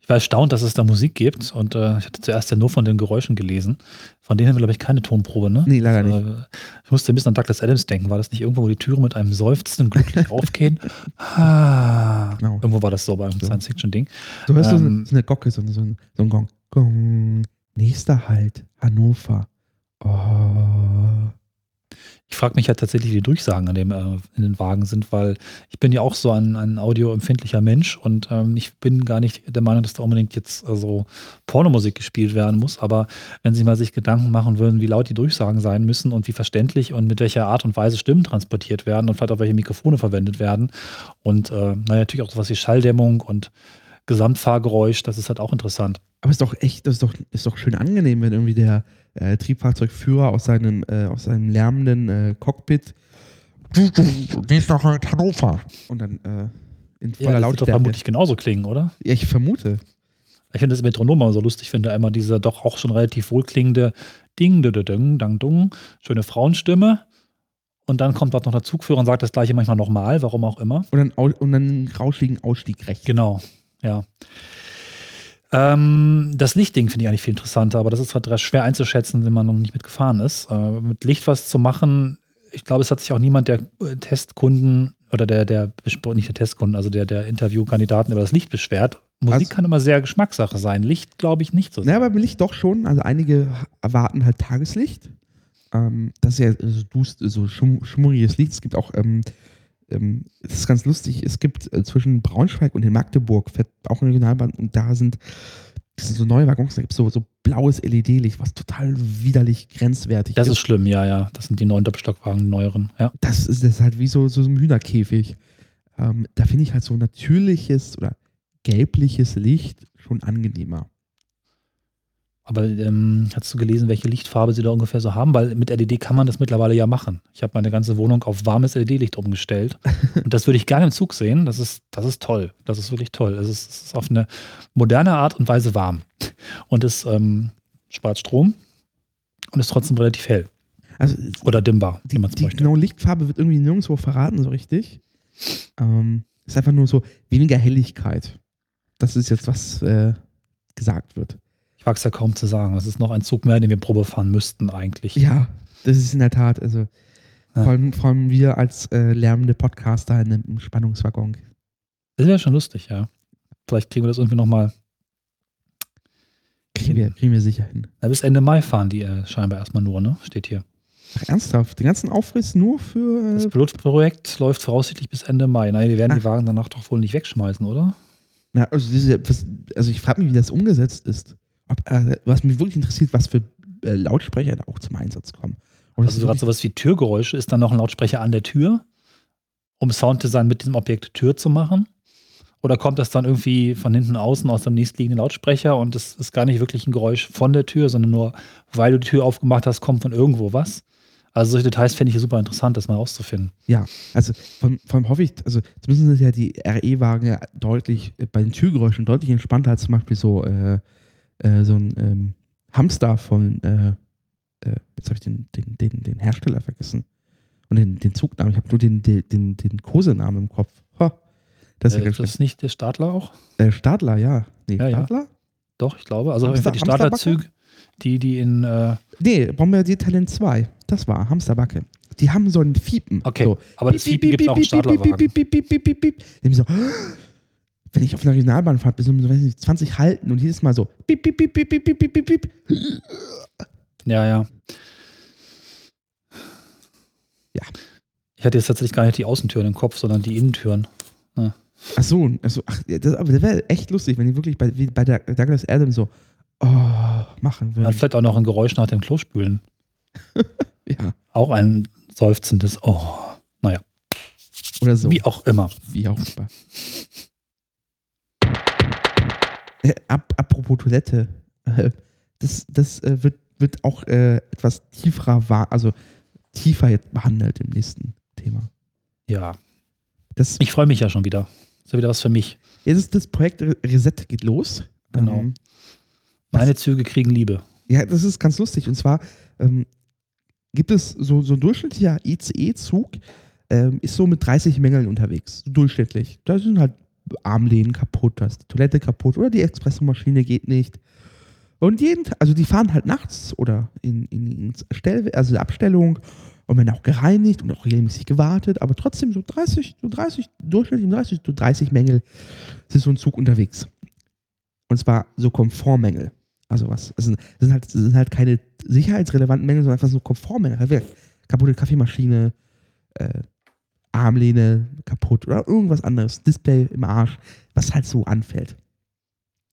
[SPEAKER 4] Ich war erstaunt, dass es da Musik gibt und äh, ich hatte zuerst ja nur von den Geräuschen gelesen. Von denen haben wir, glaube ich, keine Tonprobe, ne?
[SPEAKER 5] Nee, leider nicht.
[SPEAKER 4] Äh, ich musste ein bisschen an Douglas Adams denken. War das nicht irgendwo, wo die Türen mit einem seufzenden glücklich aufgehen? Ah, genau. Irgendwo war das so bei einem so. Science-Fiction-Ding.
[SPEAKER 5] Du hörst ähm, so, eine, Gocke, so, so, ein, so ein Gong. Gong. Nächster Halt, Hannover. Oh.
[SPEAKER 4] Ich frage mich ja halt tatsächlich, wie die Durchsagen an dem, äh, in den Wagen sind, weil ich bin ja auch so ein, ein audioempfindlicher Mensch und ähm, ich bin gar nicht der Meinung, dass da unbedingt jetzt also Pornomusik gespielt werden muss. Aber wenn Sie mal sich Gedanken machen würden, wie laut die Durchsagen sein müssen und wie verständlich und mit welcher Art und Weise Stimmen transportiert werden und vielleicht auch welche Mikrofone verwendet werden und äh, naja, natürlich auch sowas wie Schalldämmung und Gesamtfahrgeräusch, das ist halt auch interessant.
[SPEAKER 5] Aber es ist doch echt, das ist doch, ist doch schön angenehm, wenn irgendwie der äh, Triebfahrzeugführer aus seinem, äh, aus seinem lärmenden äh, Cockpit nächster Halt Hannover. Und dann äh, in voller
[SPEAKER 4] ja, das
[SPEAKER 5] Lautstärke.
[SPEAKER 4] wird doch vermutlich genauso klingen, oder?
[SPEAKER 5] Ja, ich vermute.
[SPEAKER 4] Ich finde das Metronom immer so lustig, finde einmal diese doch auch schon relativ wohlklingende Ding, ding, ding, dang, dung, schöne Frauenstimme. Und dann kommt dort noch der Zugführer und sagt das gleiche manchmal nochmal, warum auch immer.
[SPEAKER 5] Und dann, und dann rauschigen Ausstieg rechts.
[SPEAKER 4] Genau, ja. Ähm, das Lichtding finde ich eigentlich viel interessanter, aber das ist halt schwer einzuschätzen, wenn man noch nicht mitgefahren ist. Äh, mit Licht was zu machen, ich glaube, es hat sich auch niemand der äh, Testkunden oder der, der, nicht der Testkunden, also der, der Interviewkandidaten über das Licht beschwert. Musik also, kann immer sehr Geschmackssache sein. Licht glaube ich nicht so.
[SPEAKER 5] Ja, aber Licht doch schon. Also einige erwarten halt Tageslicht. Ähm, das ist ja so, so schmummriges Licht. Es gibt auch ähm, ähm, das ist ganz lustig, es gibt äh, zwischen Braunschweig und in Magdeburg fährt auch eine Regionalbahn und da sind, sind so neue Waggons, da gibt es so, so blaues LED-Licht, was total widerlich grenzwertig
[SPEAKER 4] das ist. Das ist schlimm, ja, ja. Das sind die neuen Doppelstockwagen, die neueren, ja.
[SPEAKER 5] Das ist, das ist halt wie so, so ein Hühnerkäfig. Ähm, da finde ich halt so natürliches oder gelbliches Licht schon angenehmer.
[SPEAKER 4] Aber ähm, hast du gelesen, welche Lichtfarbe sie da ungefähr so haben? Weil mit LED kann man das mittlerweile ja machen. Ich habe meine ganze Wohnung auf warmes LED-Licht umgestellt. und das würde ich gerne im Zug sehen. Das ist, das ist toll. Das ist wirklich toll. Es ist, es ist auf eine moderne Art und Weise warm. Und es ähm, spart Strom und ist trotzdem relativ hell.
[SPEAKER 5] Also,
[SPEAKER 4] Oder dimmbar,
[SPEAKER 5] die, wie man es möchte. Genau, Lichtfarbe wird irgendwie nirgendwo verraten, so richtig. Ähm, ist einfach nur so weniger Helligkeit. Das ist jetzt, was äh, gesagt wird
[SPEAKER 4] wage es ja kaum zu sagen. Das ist noch ein Zug mehr, den wir Probe fahren müssten eigentlich.
[SPEAKER 5] Ja, das ist in der Tat. Also ja. vor, allem, vor, allem, wir als äh, lärmende Podcaster in einem Spannungswaggon.
[SPEAKER 4] Das wäre schon lustig, ja. Vielleicht kriegen wir das irgendwie nochmal.
[SPEAKER 5] Kriegen wir, kriegen wir sicher hin.
[SPEAKER 4] Ja, bis Ende Mai fahren die äh, scheinbar erstmal nur, ne? Steht hier.
[SPEAKER 5] Ach, ernsthaft? Den ganzen Aufriss nur für.
[SPEAKER 4] Äh das Pilotprojekt läuft voraussichtlich bis Ende Mai. Nein, wir werden Ach. die Wagen danach doch wohl nicht wegschmeißen, oder?
[SPEAKER 5] Na, also, diese, also ich frage mich, wie das umgesetzt ist ob, äh, was mich wirklich interessiert, was für äh, Lautsprecher da auch zum Einsatz kommen.
[SPEAKER 4] Und also gerade sowas wie Türgeräusche, ist dann noch ein Lautsprecher an der Tür, um Sounddesign mit diesem Objekt Tür zu machen? Oder kommt das dann irgendwie von hinten außen aus dem nächstliegenden Lautsprecher und es ist gar nicht wirklich ein Geräusch von der Tür, sondern nur, weil du die Tür aufgemacht hast, kommt von irgendwo was? Also solche Details fände ich super interessant, das mal auszufinden.
[SPEAKER 5] Ja, also von, von hoffe ich, also zumindest sind ja die RE-Wagen ja deutlich, äh, bei den Türgeräuschen deutlich entspannter als zum Beispiel so äh, äh, so ein ähm, Hamster von, äh, äh, jetzt habe ich den, den, den, den Hersteller vergessen. Und den, den Zugnamen. Ich habe nur den, den, den, den Kosenamen im Kopf. Ha, das ist
[SPEAKER 4] Äh,
[SPEAKER 5] ja
[SPEAKER 4] ist
[SPEAKER 5] ganz
[SPEAKER 4] das nicht der Stadler auch?
[SPEAKER 5] Äh, Stadler, ja. Nee,
[SPEAKER 4] Ja, ja.
[SPEAKER 5] Stadler?
[SPEAKER 4] Doch, ich glaube. Also Fall die
[SPEAKER 5] Hamster-
[SPEAKER 4] Stadlerzüge, die, die in. Äh,
[SPEAKER 5] Nee, Bombardier Talent 2. Das war Hamsterbacke. Die haben so ein Fiepen.
[SPEAKER 4] okay,
[SPEAKER 5] So.
[SPEAKER 4] aber das Fiepen gibt es auch im Stadlerwagen.
[SPEAKER 5] So, wenn ich auf einer Regionalbahn fahre, bis um weiß nicht, 20 halten und jedes Mal so piep, piep, piep, piep, piep, piep, piep, piep.
[SPEAKER 4] Ja, ja.
[SPEAKER 5] Ja.
[SPEAKER 4] Ich hatte jetzt tatsächlich gar nicht die Außentüren im Kopf, sondern die Innentüren. Ja.
[SPEAKER 5] Ach so, also, ach, das, das wäre echt lustig, wenn die wirklich bei, wie bei Douglas Adams so oh, machen würden.
[SPEAKER 4] Dann vielleicht auch noch ein Geräusch nach dem Klospülen.
[SPEAKER 5] ja.
[SPEAKER 4] Auch ein seufzendes Oh. Naja.
[SPEAKER 5] Oder so.
[SPEAKER 4] Wie auch immer.
[SPEAKER 5] Wie auch immer. Äh, ap apropos Toilette. Äh, das das äh, wird, wird auch äh, etwas tieferer, also tiefer jetzt behandelt im nächsten Thema.
[SPEAKER 4] Ja,
[SPEAKER 5] Das,
[SPEAKER 4] ich freue mich ja schon wieder. Ist ja wieder was für mich.
[SPEAKER 5] jetzt ist das Projekt Re- Reset geht los.
[SPEAKER 4] Genau.
[SPEAKER 5] Ähm,
[SPEAKER 4] Meine Züge kriegen Liebe.
[SPEAKER 5] Ja, das ist ganz lustig. Und zwar ähm, gibt es so, so ein durchschnittlicher ICE-Zug, ähm, ist so mit 30 Mängeln unterwegs. So durchschnittlich. Da sind halt Armlehnen kaputt, da ist die Toilette kaputt oder die Espressomaschine geht nicht. Und jeden Tag, also die fahren halt nachts oder in, in, ins Stell, also Abstellung und werden auch gereinigt und auch regelmäßig gewartet, aber trotzdem so 30, so 30, durchschnittlich 30, so 30 Mängel ist so ein Zug unterwegs. Und zwar so Komfortmängel. Also was, es sind, es sind, halt, es sind halt keine sicherheitsrelevanten Mängel, sondern einfach so Komfortmängel. Kaputte Kaffeemaschine, äh, Armlehne kaputt oder irgendwas anderes, Display im Arsch, was halt so anfällt.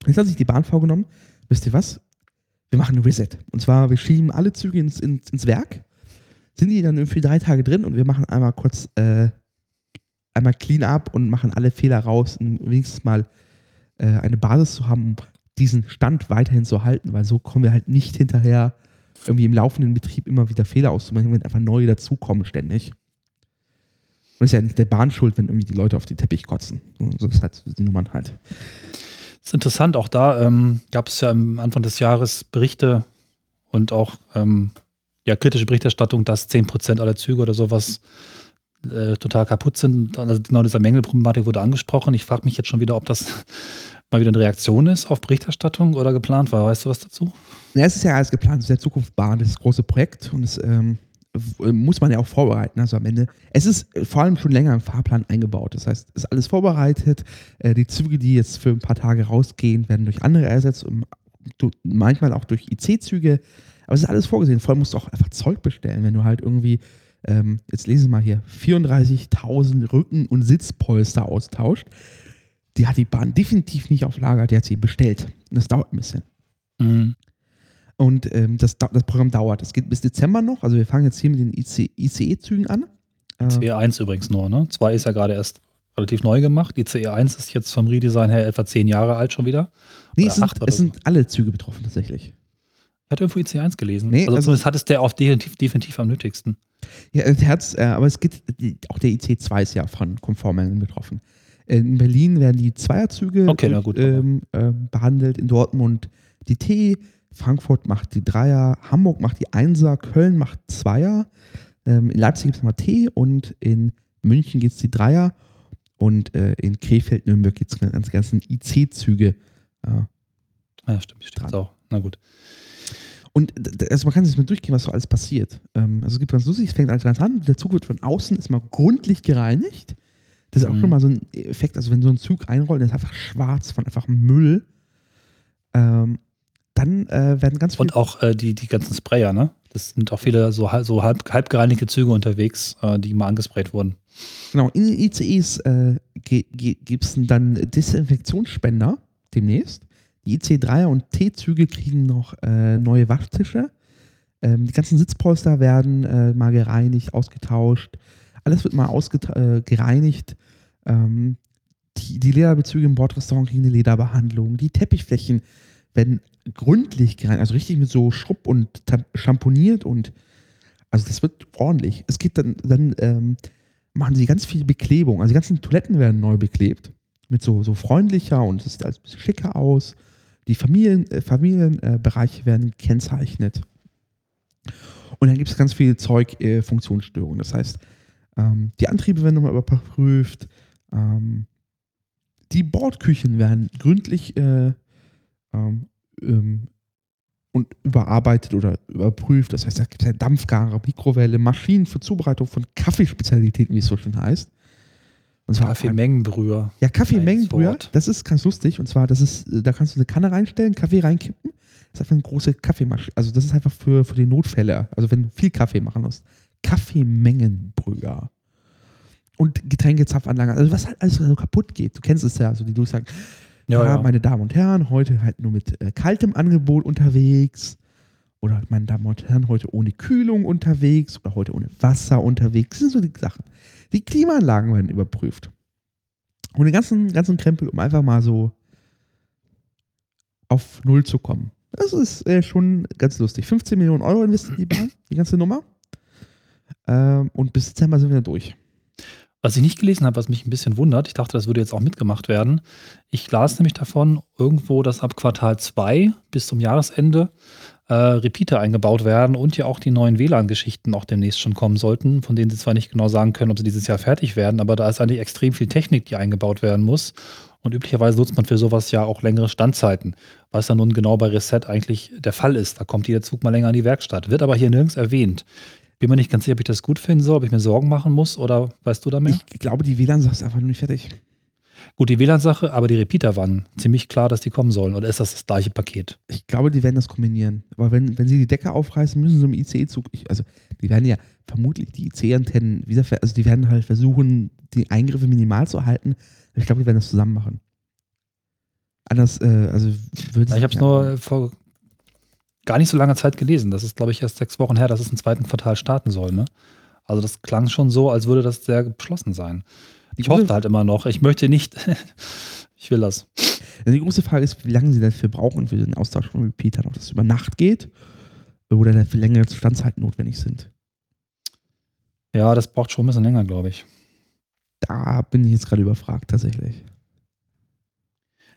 [SPEAKER 5] Jetzt hat sich die Bahn vorgenommen, wisst ihr was? Wir machen ein Reset. Und zwar, wir schieben alle Züge ins, ins, ins Werk, sind die dann irgendwie drei Tage drin und wir machen einmal kurz äh, einmal clean up und machen alle Fehler raus, um wenigstens mal äh, eine Basis zu haben, um diesen Stand weiterhin zu halten, weil so kommen wir halt nicht hinterher, irgendwie im laufenden Betrieb immer wieder Fehler auszumachen, wenn einfach neue dazukommen ständig. Und ist ja nicht der Bahn schuld, wenn irgendwie die Leute auf den Teppich kotzen. So, ist halt die Nummern halt.
[SPEAKER 4] Das ist interessant, auch da ähm, gab es ja am Anfang des Jahres Berichte und auch ähm, ja, kritische Berichterstattung, dass 10% aller Züge oder sowas äh, total kaputt sind. Also genau diese Mängelproblematik wurde angesprochen. Ich frage mich jetzt schon wieder, ob das mal wieder eine Reaktion ist auf Berichterstattung oder geplant war. Weißt du was dazu?
[SPEAKER 5] Ja, es ist ja alles geplant, es ist ja Zukunft Bahn, das ist das große Projekt und es ähm, muss man ja auch vorbereiten. Also am Ende, es ist äh, vor allem schon länger im Fahrplan eingebaut. Das heißt, es ist alles vorbereitet. Äh, die Züge, die jetzt für ein paar Tage rausgehen, werden durch andere ersetzt und manchmal auch durch IC-Züge. Aber es ist alles vorgesehen. Vor allem musst du auch einfach Zeug bestellen, wenn du halt irgendwie, ähm, jetzt lesen wir mal hier, 34.000 Rücken- und Sitzpolster austauscht. Die hat die Bahn definitiv nicht auf Lager, die hat sie bestellt. Und das dauert ein bisschen.
[SPEAKER 4] Mhm.
[SPEAKER 5] Und ähm, das, das Programm dauert. Es geht bis Dezember noch. Also wir fangen jetzt hier mit den IC ICE-Zügen an. Äh,
[SPEAKER 4] CE1 übrigens nur, ne? 2 ist ja gerade erst relativ neu gemacht. Die CE1 ist jetzt vom Redesign her etwa 10 Jahre alt schon wieder.
[SPEAKER 5] nee, es sind, es sind alle Züge betroffen tatsächlich.
[SPEAKER 4] Ich hatte irgendwo IC1 gelesen.
[SPEAKER 5] Nee,
[SPEAKER 4] also,
[SPEAKER 5] also-
[SPEAKER 4] zumindest hat es der auch definitiv, definitiv am nötigsten.
[SPEAKER 5] Ja, Herz, äh, aber es geht, auch der IC2 ist ja von Komfortmängeln betroffen. In Berlin werden die Zweierzüge
[SPEAKER 4] Okay, gut,
[SPEAKER 5] ähm, ähm, behandelt, in Dortmund die T, Frankfurt macht die Dreier, Hamburg macht die Einser, Köln macht Zweier, ähm, in Leipzig gibt es nochmal T und in München gibt es die Dreier und äh, in Krefeld, Nürnberg gibt es die ganzen IC-Züge. Ja.
[SPEAKER 4] Ja, stimmt, stimmt
[SPEAKER 5] Dran.
[SPEAKER 4] auch. Na gut.
[SPEAKER 5] Und also man kann sich mal durchgehen, was so alles passiert. Ähm, also es gibt ganz lustig, es fängt alles ganz an, der Zug wird von außen ist mal gründlich gereinigt. Das ist auch
[SPEAKER 4] Mhm.
[SPEAKER 5] schon mal so ein Effekt, also wenn so ein Zug einrollt, der ist einfach schwarz von einfach Müll. Ähm, dann äh, werden ganz viele
[SPEAKER 4] Und auch äh, die, die ganzen Sprayer, ne? Das sind auch viele so, halb- so halb, halb gereinigte Züge unterwegs, äh, die mal angesprayt wurden.
[SPEAKER 5] Genau, in den ICEs äh, gibt es dann Desinfektionsspender demnächst. Die IC3er und T-Züge kriegen noch äh, neue Waschtische. Ähm, die ganzen Sitzpolster werden äh, mal gereinigt, ausgetauscht. Alles wird mal äh, gereinigt. Ähm, die, die Lederbezüge im Bordrestaurant kriegen eine Lederbehandlung. Die Teppichflächen werden gründlich gereinigt, also richtig mit so Schrubb und schamponiert und also das wird ordentlich. Es geht dann, dann ähm, machen sie ganz viel Beklebung. Also die ganzen Toiletten werden neu beklebt. Mit so, so freundlicher und es sieht alles ein bisschen schicker aus. Die Familien, äh, Familienbereiche werden gekennzeichnet. Und dann gibt es ganz viel Zeug, äh, Funktionsstörungen. Das heißt, ähm, die Antriebe werden nochmal überprüft, ähm, die Bordküchen werden gründlich äh, ähm, ähm, und überarbeitet oder überprüft. Das heißt, da gibt es ja Dampfgarer, Mikrowelle, Maschinen für Zubereitung von Kaffeespezialitäten, wie es so schön heißt.
[SPEAKER 4] Und zwar Kaffeemengenbrüher.
[SPEAKER 5] Ja, Kaffeemengenbrüher, das ist ganz lustig. Und zwar, das ist, da kannst du eine Kanne reinstellen, Kaffee reinkippen. Das ist einfach eine große Kaffeemaschine. Also das ist einfach für, für die Notfälle. Also wenn du viel Kaffee machen musst. Kaffeemengenbrüher. Und Getränkezapfanlagen. Also was halt alles so kaputt geht. Du kennst es ja, also die du sagst, ja, ja, meine Damen und Herren, heute halt nur mit äh, kaltem Angebot unterwegs. Oder meine Damen und Herren, heute ohne Kühlung unterwegs. Oder heute ohne Wasser unterwegs. Das sind so die Sachen. Die Klimaanlagen werden überprüft. Und den ganzen, ganzen Krempel, um einfach mal so auf Null zu kommen. Das ist äh, schon ganz lustig. 15 Millionen Euro investieren die Bahn, die ganze Nummer. Ähm, und bis Dezember sind wir durch.
[SPEAKER 4] Was ich nicht gelesen habe, was mich ein bisschen wundert, ich dachte, das würde jetzt auch mitgemacht werden. Ich las nämlich davon irgendwo, dass ab Quartal 2 bis zum Jahresende äh, Repeater eingebaut werden und ja auch die neuen WLAN-Geschichten auch demnächst schon kommen sollten, von denen sie zwar nicht genau sagen können, ob sie dieses Jahr fertig werden, aber da ist eigentlich extrem viel Technik, die eingebaut werden muss. Und üblicherweise nutzt man für sowas ja auch längere Standzeiten, was dann nun genau bei Reset eigentlich der Fall ist. Da kommt jeder Zug mal länger an die Werkstatt. Wird aber hier nirgends erwähnt. Bin mir nicht ganz sicher, ob ich das gut finde soll, ob ich mir Sorgen machen muss oder weißt du da mehr?
[SPEAKER 5] Ich glaube, die WLAN-Sache ist einfach nur nicht fertig.
[SPEAKER 4] Gut, die WLAN-Sache, aber die Repeater waren ziemlich klar, dass die kommen sollen. Oder ist das das gleiche Paket?
[SPEAKER 5] Ich glaube, die werden das kombinieren. Aber wenn, wenn sie die Decke aufreißen, müssen sie im ICE-Zug, also die werden ja vermutlich die ICE-Antennen wieder, also die werden halt versuchen, die Eingriffe minimal zu halten. Ich glaube, die werden das zusammen machen. Anders, äh, also
[SPEAKER 4] würde ja, Ich habe es nur vor gar nicht so langer Zeit gelesen. Das ist, glaube ich, erst sechs Wochen her, dass es im zweiten Quartal starten soll. Ne? Also das klang schon so, als würde das sehr beschlossen sein. Ich hoffe halt immer noch. Ich möchte nicht. ich will das.
[SPEAKER 5] Die große Frage ist, wie lange sie dafür brauchen für den Austausch von Repeatern. Ob das über Nacht geht oder dafür längere Standzeiten notwendig sind.
[SPEAKER 4] Ja, das braucht schon ein bisschen länger, glaube ich.
[SPEAKER 5] Da bin ich jetzt gerade überfragt, tatsächlich.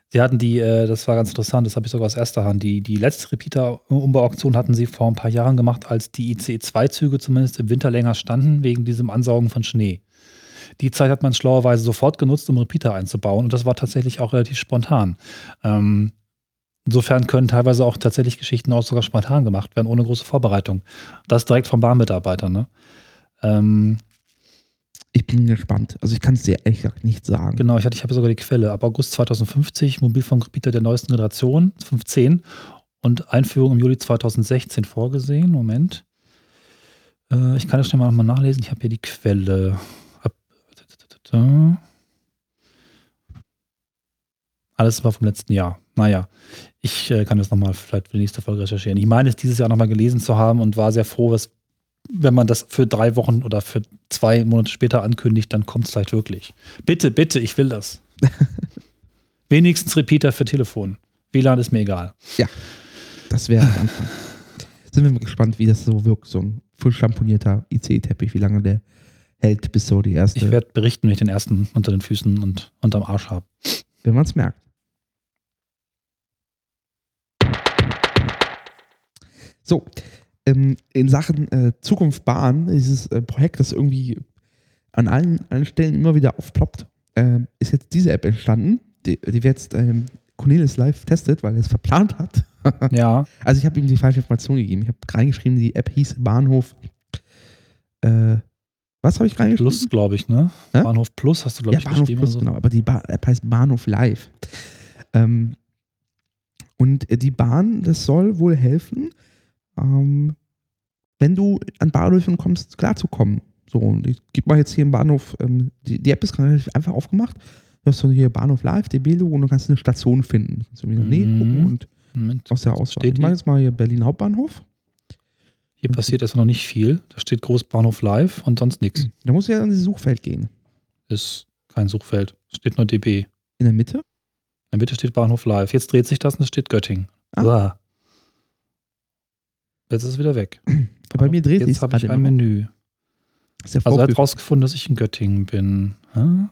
[SPEAKER 4] Sie hatten die, äh, das war ganz interessant, das habe ich sogar aus erster Hand, die, die letzte Repeater-Umbauaktion hatten sie vor ein paar Jahren gemacht, als die ICE-2-Züge zumindest im Winter länger standen, wegen diesem Ansaugen von Schnee. Die Zeit hat man schlauerweise sofort genutzt, um Repeater einzubauen und das war tatsächlich auch relativ spontan. Ähm, insofern können teilweise auch tatsächlich Geschichten auch sogar spontan gemacht werden, ohne große Vorbereitung. Das direkt vom Bahnmitarbeiter. Ne? Ähm,
[SPEAKER 5] ich bin gespannt. Also ich kann es dir ehrlich gesagt nicht sagen.
[SPEAKER 4] Genau, ich, ich habe sogar die Quelle. Ab August 2050 Mobilfunkgebiete der neuesten Generation, 15 und Einführung im Juli 2016 vorgesehen. Moment. Äh, ich kann das schnell mal nochmal nachlesen. Ich habe hier die Quelle. Alles war vom letzten Jahr. Naja, ich äh, kann das nochmal vielleicht für die nächste Folge recherchieren. Ich meine es dieses Jahr nochmal gelesen zu haben und war sehr froh, was, wenn man das für drei Wochen oder für zwei Monate später ankündigt, dann kommt es vielleicht wirklich. Bitte, bitte, ich will das. Wenigstens Repeater für Telefon. WLAN ist mir egal.
[SPEAKER 5] Ja, das wäre Anfang. Sind wir mal gespannt, wie das so wirkt, so ein frisch champonierter ICE-Teppich, wie lange der hält, bis so die erste.
[SPEAKER 4] Ich werde berichten, wenn ich den ersten unter den Füßen und unterm Arsch habe.
[SPEAKER 5] Wenn man es merkt. So, ähm, in Sachen äh, Zukunft Bahn, dieses äh, Projekt, das irgendwie an allen, allen Stellen immer wieder aufploppt, äh, ist jetzt diese App entstanden, die, die wir jetzt ähm, Cornelis live testet, weil er es verplant hat.
[SPEAKER 4] ja.
[SPEAKER 5] Also ich habe ihm die falsche Information gegeben. Ich habe reingeschrieben, die App hieß Bahnhof äh, was habe ich reingeschrieben?
[SPEAKER 4] Plus, glaube ich, ne? Ja? Bahnhof Plus hast du, glaube ja, ich,
[SPEAKER 5] Bahnhof Plus, so. genau. Aber die ba App heißt Bahnhof Live. Ähm, und die Bahn, das soll wohl helfen, ähm, wenn du an Bahnhöfen kommst, klarzukommen. So, und ich gebe mal jetzt hier im Bahnhof, ähm, die, die, App ist relativ einfach aufgemacht. Du hast hier Bahnhof Live, DB-Logo und du kannst eine Station finden. Du kannst du wieder mhm. Nähe gucken und Moment. aus der Auswahl. Ich mache jetzt mal hier Berlin Hauptbahnhof.
[SPEAKER 4] Hier passiert erstmal noch nicht viel. Da steht Großbahnhof live und sonst nichts.
[SPEAKER 5] Da muss ja an das Suchfeld gehen.
[SPEAKER 4] Ist kein Suchfeld. Steht nur DB.
[SPEAKER 5] In der Mitte?
[SPEAKER 4] In der Mitte steht Bahnhof live. Jetzt dreht sich das und es steht Göttingen. Ah. Jetzt ist es wieder weg.
[SPEAKER 5] Aber bei mir dreht sich
[SPEAKER 4] Jetzt habe ich ein Menü. Ja also er hat rausgefunden, dass ich in Göttingen bin.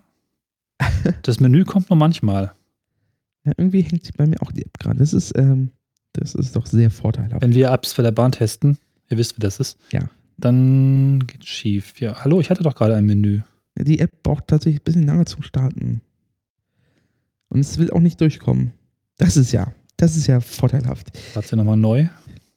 [SPEAKER 4] Das Menü kommt nur manchmal.
[SPEAKER 5] Ja, irgendwie hängt sich bei mir auch die App gerade. Das ist, ähm, das ist doch sehr vorteilhaft.
[SPEAKER 4] Wenn wir Apps für der Bahn testen, Ihr wisst, wie das ist.
[SPEAKER 5] Ja.
[SPEAKER 4] Dann geht's schief. Ja, hallo, ich hatte doch gerade ein Menü.
[SPEAKER 5] Die App braucht tatsächlich ein bisschen lange zum Starten. Und es will auch nicht durchkommen. Das ist ja, das ist ja vorteilhaft.
[SPEAKER 4] Ja nochmal neu.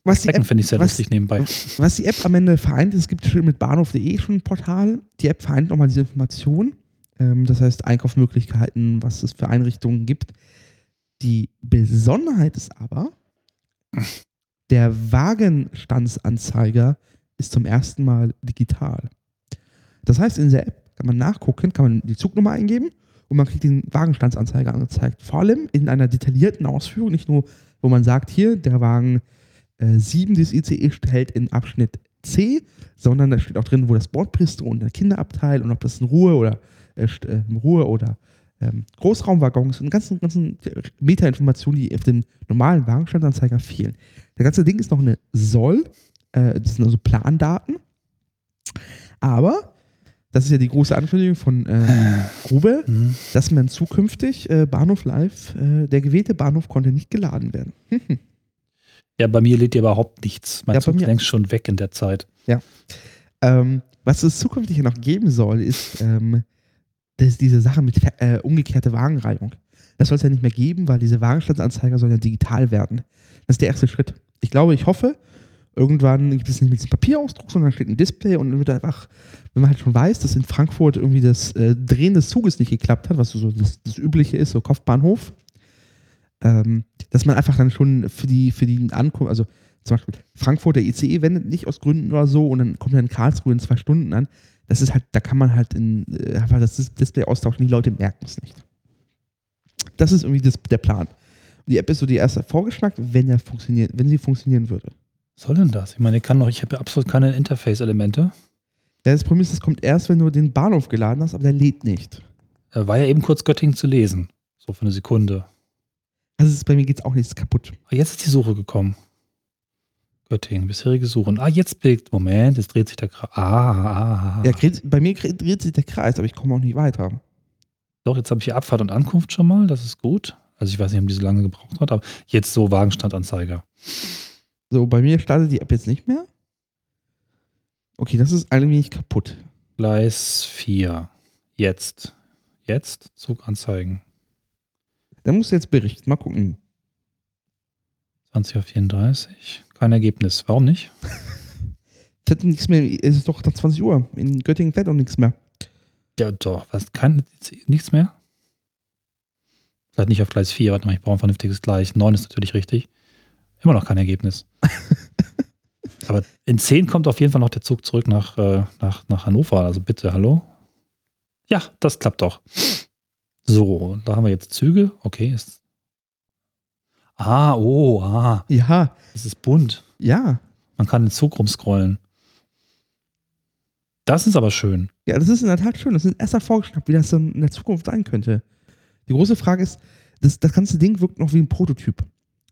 [SPEAKER 5] Was die, App,
[SPEAKER 4] finde ich sehr
[SPEAKER 5] was-
[SPEAKER 4] lustig nebenbei.
[SPEAKER 5] was die App am Ende vereint, es gibt schon mit bahnhof.de schon ein Portal. Die App vereint nochmal diese Information. Ähm, das heißt Einkaufsmöglichkeiten, was es für Einrichtungen gibt. Die Besonderheit ist aber, der Wagenstandsanzeiger ist zum ersten Mal digital. Das heißt, in dieser App kann man nachgucken, kann man die Zugnummer eingeben und man kriegt den Wagenstandsanzeiger angezeigt. Vor allem in einer detaillierten Ausführung, nicht nur, wo man sagt, hier, der Wagen äh, 7 des ICE stellt in Abschnitt C, sondern da steht auch drin, wo das Bordbistro und der Kinderabteil und ob das in Ruhe oder äh, äh, Ruhe oder ähm, Großraumwaggons und ganzen, ganzen Metainformationen, die auf dem normalen Wagenstandsanzeiger fehlen. Der ganze Ding ist noch eine Soll, äh, das sind also Plandaten, aber das ist ja die große Ankündigung von äh, Grube,
[SPEAKER 4] Hm.
[SPEAKER 5] dass man zukünftig äh, Bahnhof Live, äh, der gewählte Bahnhof konnte nicht geladen werden.
[SPEAKER 4] Ja, bei mir lädt ihr überhaupt nichts. Mein
[SPEAKER 5] Ja,
[SPEAKER 4] Zug ist längst schon weg in der Zeit.
[SPEAKER 5] Ähm, was es zukünftig noch geben soll, ist ähm, das, diese Sache mit äh, umgekehrte Wagenreihung. Das soll es ja nicht mehr geben, weil diese Wagenstandsanzeiger sollen ja digital werden. Das ist der erste Schritt. Ich glaube, ich hoffe, irgendwann gibt es nicht mit diesem Papierausdruck, sondern steht ein Display und dann wird einfach, wenn man halt schon weiß, dass in Frankfurt irgendwie das äh, Drehen des Zuges nicht geklappt hat, was so das, das Übliche ist, so Kopfbahnhof, ähm, dass man einfach dann schon für die, für die Ankunft, also zum Beispiel Frankfurt, der ICE wendet nicht aus Gründen oder so und dann kommt er in Karlsruhe in zwei Stunden an. Das ist halt, da kann man halt in, äh, einfach das Dis- Display austauschen, die Leute merken es nicht. Das ist irgendwie das, der Plan. Und die App ist so die erste vorgeschlagen, wenn er funktioniert, wenn sie funktionieren würde.
[SPEAKER 4] Was soll denn das? Ich meine, ich kann doch, ich habe ja absolut keine Interface-Elemente.
[SPEAKER 5] Ja, das Problem ist, das kommt erst, wenn du den Bahnhof geladen hast, aber der lädt nicht.
[SPEAKER 4] Äh, War ja eben kurz Göttingen zu lesen. So für eine Sekunde.
[SPEAKER 5] Also ist, bei mir geht es auch nichts kaputt.
[SPEAKER 4] Ah, jetzt ist die Suche gekommen. Göttingen, bisherige Suchen. Ah, jetzt biegt. Moment, jetzt dreht sich der Kreis. Ah, ah, ah.
[SPEAKER 5] Ja, dreht- bei mir dreht sich der Kreis, aber ich komme auch nicht weiter.
[SPEAKER 4] Doch, jetzt habe ich hier Abfahrt und Ankunft schon mal. Das ist gut. Also ich weiß nicht, ob die so lange gebraucht hat, aber jetzt so Wagenstandanzeiger.
[SPEAKER 5] So, bei mir startet die App jetzt nicht mehr. Okay, das ist ein wenig kaputt.
[SPEAKER 4] Gleis 4. Jetzt. Jetzt Zug anzeigen.
[SPEAKER 5] Dann musst du jetzt berichten. Mal gucken.
[SPEAKER 4] 20.34 Uhr. Kein Ergebnis. Warum nicht?
[SPEAKER 5] Es hat nichts mehr, es ist doch nach 20 Uhr. In Göttingen fährt auch nichts mehr.
[SPEAKER 4] Ja, doch. Was? Kein, nichts mehr? Vielleicht nicht auf Gleis 4. Warte mal, ich brauche ein vernünftiges Gleis. 9 ist natürlich richtig. Immer noch kein Ergebnis. Aber in 10 kommt auf jeden Fall noch der Zug zurück nach, äh, nach, nach Hannover. Also bitte, hallo? Ja, das klappt doch. So, da haben wir jetzt Züge. Okay. Ist ah, oh, ah.
[SPEAKER 5] Ja,
[SPEAKER 4] Es ist bunt.
[SPEAKER 5] ja.
[SPEAKER 4] Man kann den Zug rumscrollen. Das ist aber schön.
[SPEAKER 5] Ja, das ist in der Tat schön. Das ist ein erster Vorgeschmack, wie das dann in der Zukunft sein könnte. Die große Frage ist, das, das ganze Ding wirkt noch wie ein Prototyp.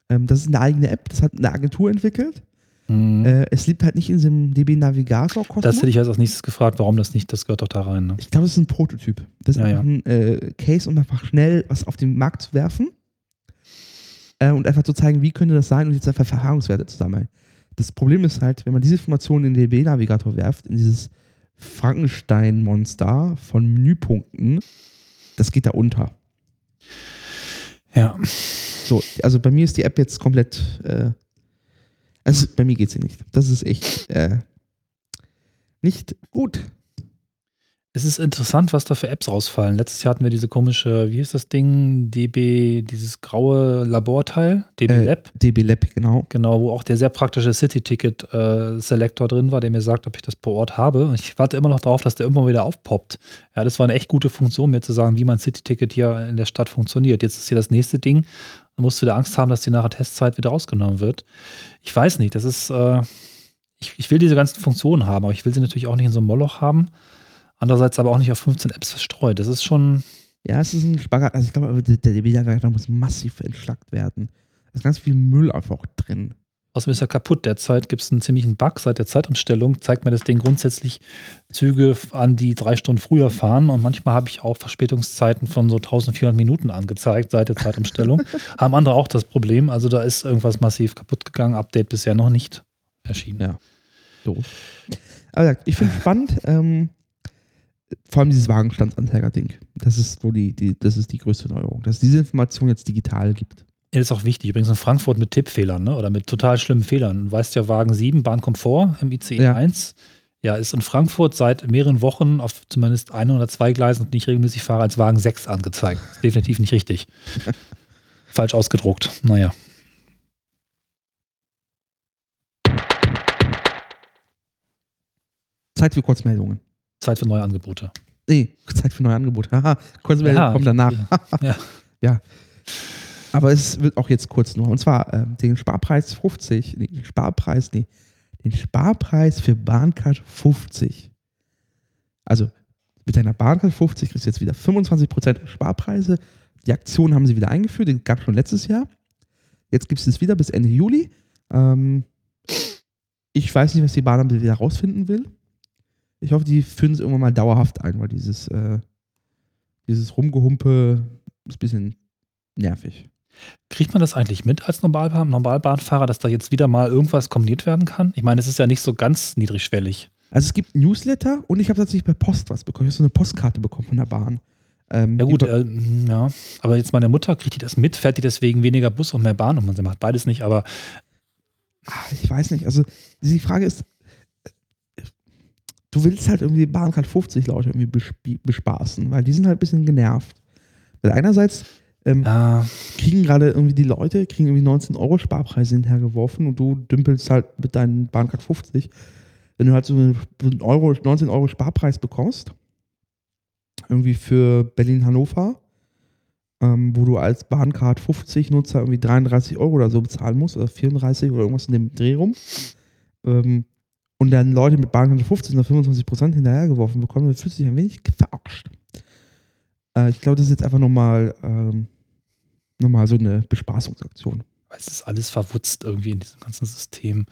[SPEAKER 5] Ähm, das ist eine eigene App, das hat eine Agentur entwickelt.
[SPEAKER 4] Mhm.
[SPEAKER 5] Äh, es liegt halt nicht in diesem DB Navigator
[SPEAKER 4] das
[SPEAKER 5] Kosmos.
[SPEAKER 4] hätte ich als nächstes gefragt, warum das nicht, das gehört doch da rein. Ne?
[SPEAKER 5] Ich glaube, das ist ein Prototyp. Das ist
[SPEAKER 4] Ja,
[SPEAKER 5] einfach ein äh, Case, um einfach schnell was auf den Markt zu werfen äh, und einfach zu zeigen, wie könnte das sein und jetzt einfach Erfahrungswerte zu sammeln. Das Problem ist halt, wenn man diese Informationen in den DB-Navigator werft, in dieses Frankenstein-Monster von Menüpunkten, das geht da unter.
[SPEAKER 4] Ja.
[SPEAKER 5] So, also bei mir ist die App jetzt komplett, äh, also bei mir geht sie nicht. Das ist echt äh, nicht gut.
[SPEAKER 4] Es ist interessant, was da für Apps rausfallen. Letztes Jahr hatten wir diese komische, wie ist das Ding? DB, dieses graue Laborteil, DB
[SPEAKER 5] Äh,
[SPEAKER 4] Lab.
[SPEAKER 5] DB Lab, genau.
[SPEAKER 4] Genau, wo auch der sehr praktische City-Ticket-Selektor drin war, der mir sagt, ob ich das vor Ort habe. Ich warte immer noch darauf, dass der irgendwann wieder aufpoppt. Ja, das war eine echt gute Funktion, mir zu sagen, wie mein City-Ticket hier in der Stadt funktioniert. Jetzt ist hier das nächste Ding. Da musst du wieder Angst haben, dass die nach der Testzeit wieder rausgenommen wird. Ich weiß nicht, das ist, äh, ich, ich will diese ganzen Funktionen haben, aber ich will sie natürlich auch nicht in so einem Moloch haben. Andererseits aber auch nicht auf 15 Apps verstreut. Das ist schon,
[SPEAKER 5] Ja, es ist ein Spagat. Also ich glaube, der DB-Navigator muss massiv entschlackt werden. Da ist ganz viel Müll einfach drin.
[SPEAKER 4] Außerdem ist er kaputt. Derzeit gibt es einen ziemlichen Bug. Seit der Zeitumstellung zeigt mir das Ding grundsätzlich Züge an, die drei Stunden früher fahren. Und manchmal habe ich auch Verspätungszeiten von so 1400 Minuten angezeigt seit der Zeitumstellung. Haben andere auch das Problem. Also da ist irgendwas massiv kaputt gegangen. Update bisher noch nicht erschienen.
[SPEAKER 5] Ja. Doof. Aber ich finde es spannend, ähm, vor allem dieses Wagenstandsanzeiger-Ding. Das ist wo die, die, das ist die größte Neuerung, dass es diese Information jetzt digital gibt.
[SPEAKER 4] Ist auch wichtig. Übrigens in Frankfurt mit Tippfehlern, ne? Oder mit total schlimmen Fehlern. Du weißt ja, Wagen 7, Bahnkomfort im ICE
[SPEAKER 5] Ja.
[SPEAKER 4] 1, ja, ist in Frankfurt seit mehreren Wochen auf zumindest ein oder zwei Gleisen, die ich regelmäßig fahre, als Wagen 6 angezeigt. Ist definitiv nicht richtig. Falsch ausgedruckt. Naja.
[SPEAKER 5] Zeit für Kurzmeldungen.
[SPEAKER 4] Zeit für neue Angebote.
[SPEAKER 5] Nee, Zeit für neue Angebote. Haha, Kurzmeldungen
[SPEAKER 4] Ja,
[SPEAKER 5] kommen danach.
[SPEAKER 4] ja.
[SPEAKER 5] ja. Aber es wird auch jetzt kurz nur. Und zwar ähm, den Sparpreis 50, nee, den Sparpreis, nee, den Sparpreis für Bahncard 50. Also mit deiner Bahncard 50 kriegst du jetzt wieder 25% Sparpreise. Die Aktion haben sie wieder eingeführt, die gab es schon letztes Jahr. Jetzt gibt es es wieder bis Ende Juli. Ähm, ich weiß nicht, was die Bahn wieder rausfinden will. Ich hoffe, die führen es irgendwann mal dauerhaft ein, weil dieses, äh, dieses Rumgehumpe ist ein bisschen nervig.
[SPEAKER 4] Kriegt man das eigentlich mit als Normalbahn, Normalbahnfahrer, dass da jetzt wieder mal irgendwas kombiniert werden kann? Ich meine, es ist ja nicht so ganz niedrigschwellig.
[SPEAKER 5] Also es gibt Newsletter und ich habe tatsächlich per Post was bekommen. Ich habe so eine Postkarte bekommen von der Bahn. Ähm,
[SPEAKER 4] Ja gut, äh, ja. Aber jetzt meine Mutter, kriegt die das mit? Fährt die deswegen weniger Bus und mehr Bahn? Und man macht beides nicht, aber
[SPEAKER 5] Ah, ich weiß nicht. Also die Frage ist, äh, du willst halt irgendwie die Bahncard 50 Leute irgendwie besp- bespaßen, weil die sind halt ein bisschen genervt. Weil einerseits ähm,
[SPEAKER 4] ja,
[SPEAKER 5] kriegen gerade irgendwie die Leute, kriegen irgendwie 19 Euro Sparpreise hinterhergeworfen und du dümpelst halt mit deinen Bahncard 50. Wenn du halt so einen Euro, 19 Euro Sparpreis bekommst, irgendwie für Berlin-Hannover, ähm, wo du als Bahncard 50 Nutzer irgendwie 33 Euro oder so bezahlen musst oder 34 oder irgendwas in dem Dreh rum. Ähm, und dann Leute mit Bahncard 50 oder 25 Prozent hinterhergeworfen bekommen, dann fühlst du dich ein wenig verarscht. Äh, ich glaube, das ist jetzt einfach nochmal ähm, nochmal so eine Bespaßungsaktion.
[SPEAKER 4] weil es ist alles verwutzt irgendwie in diesem ganzen System.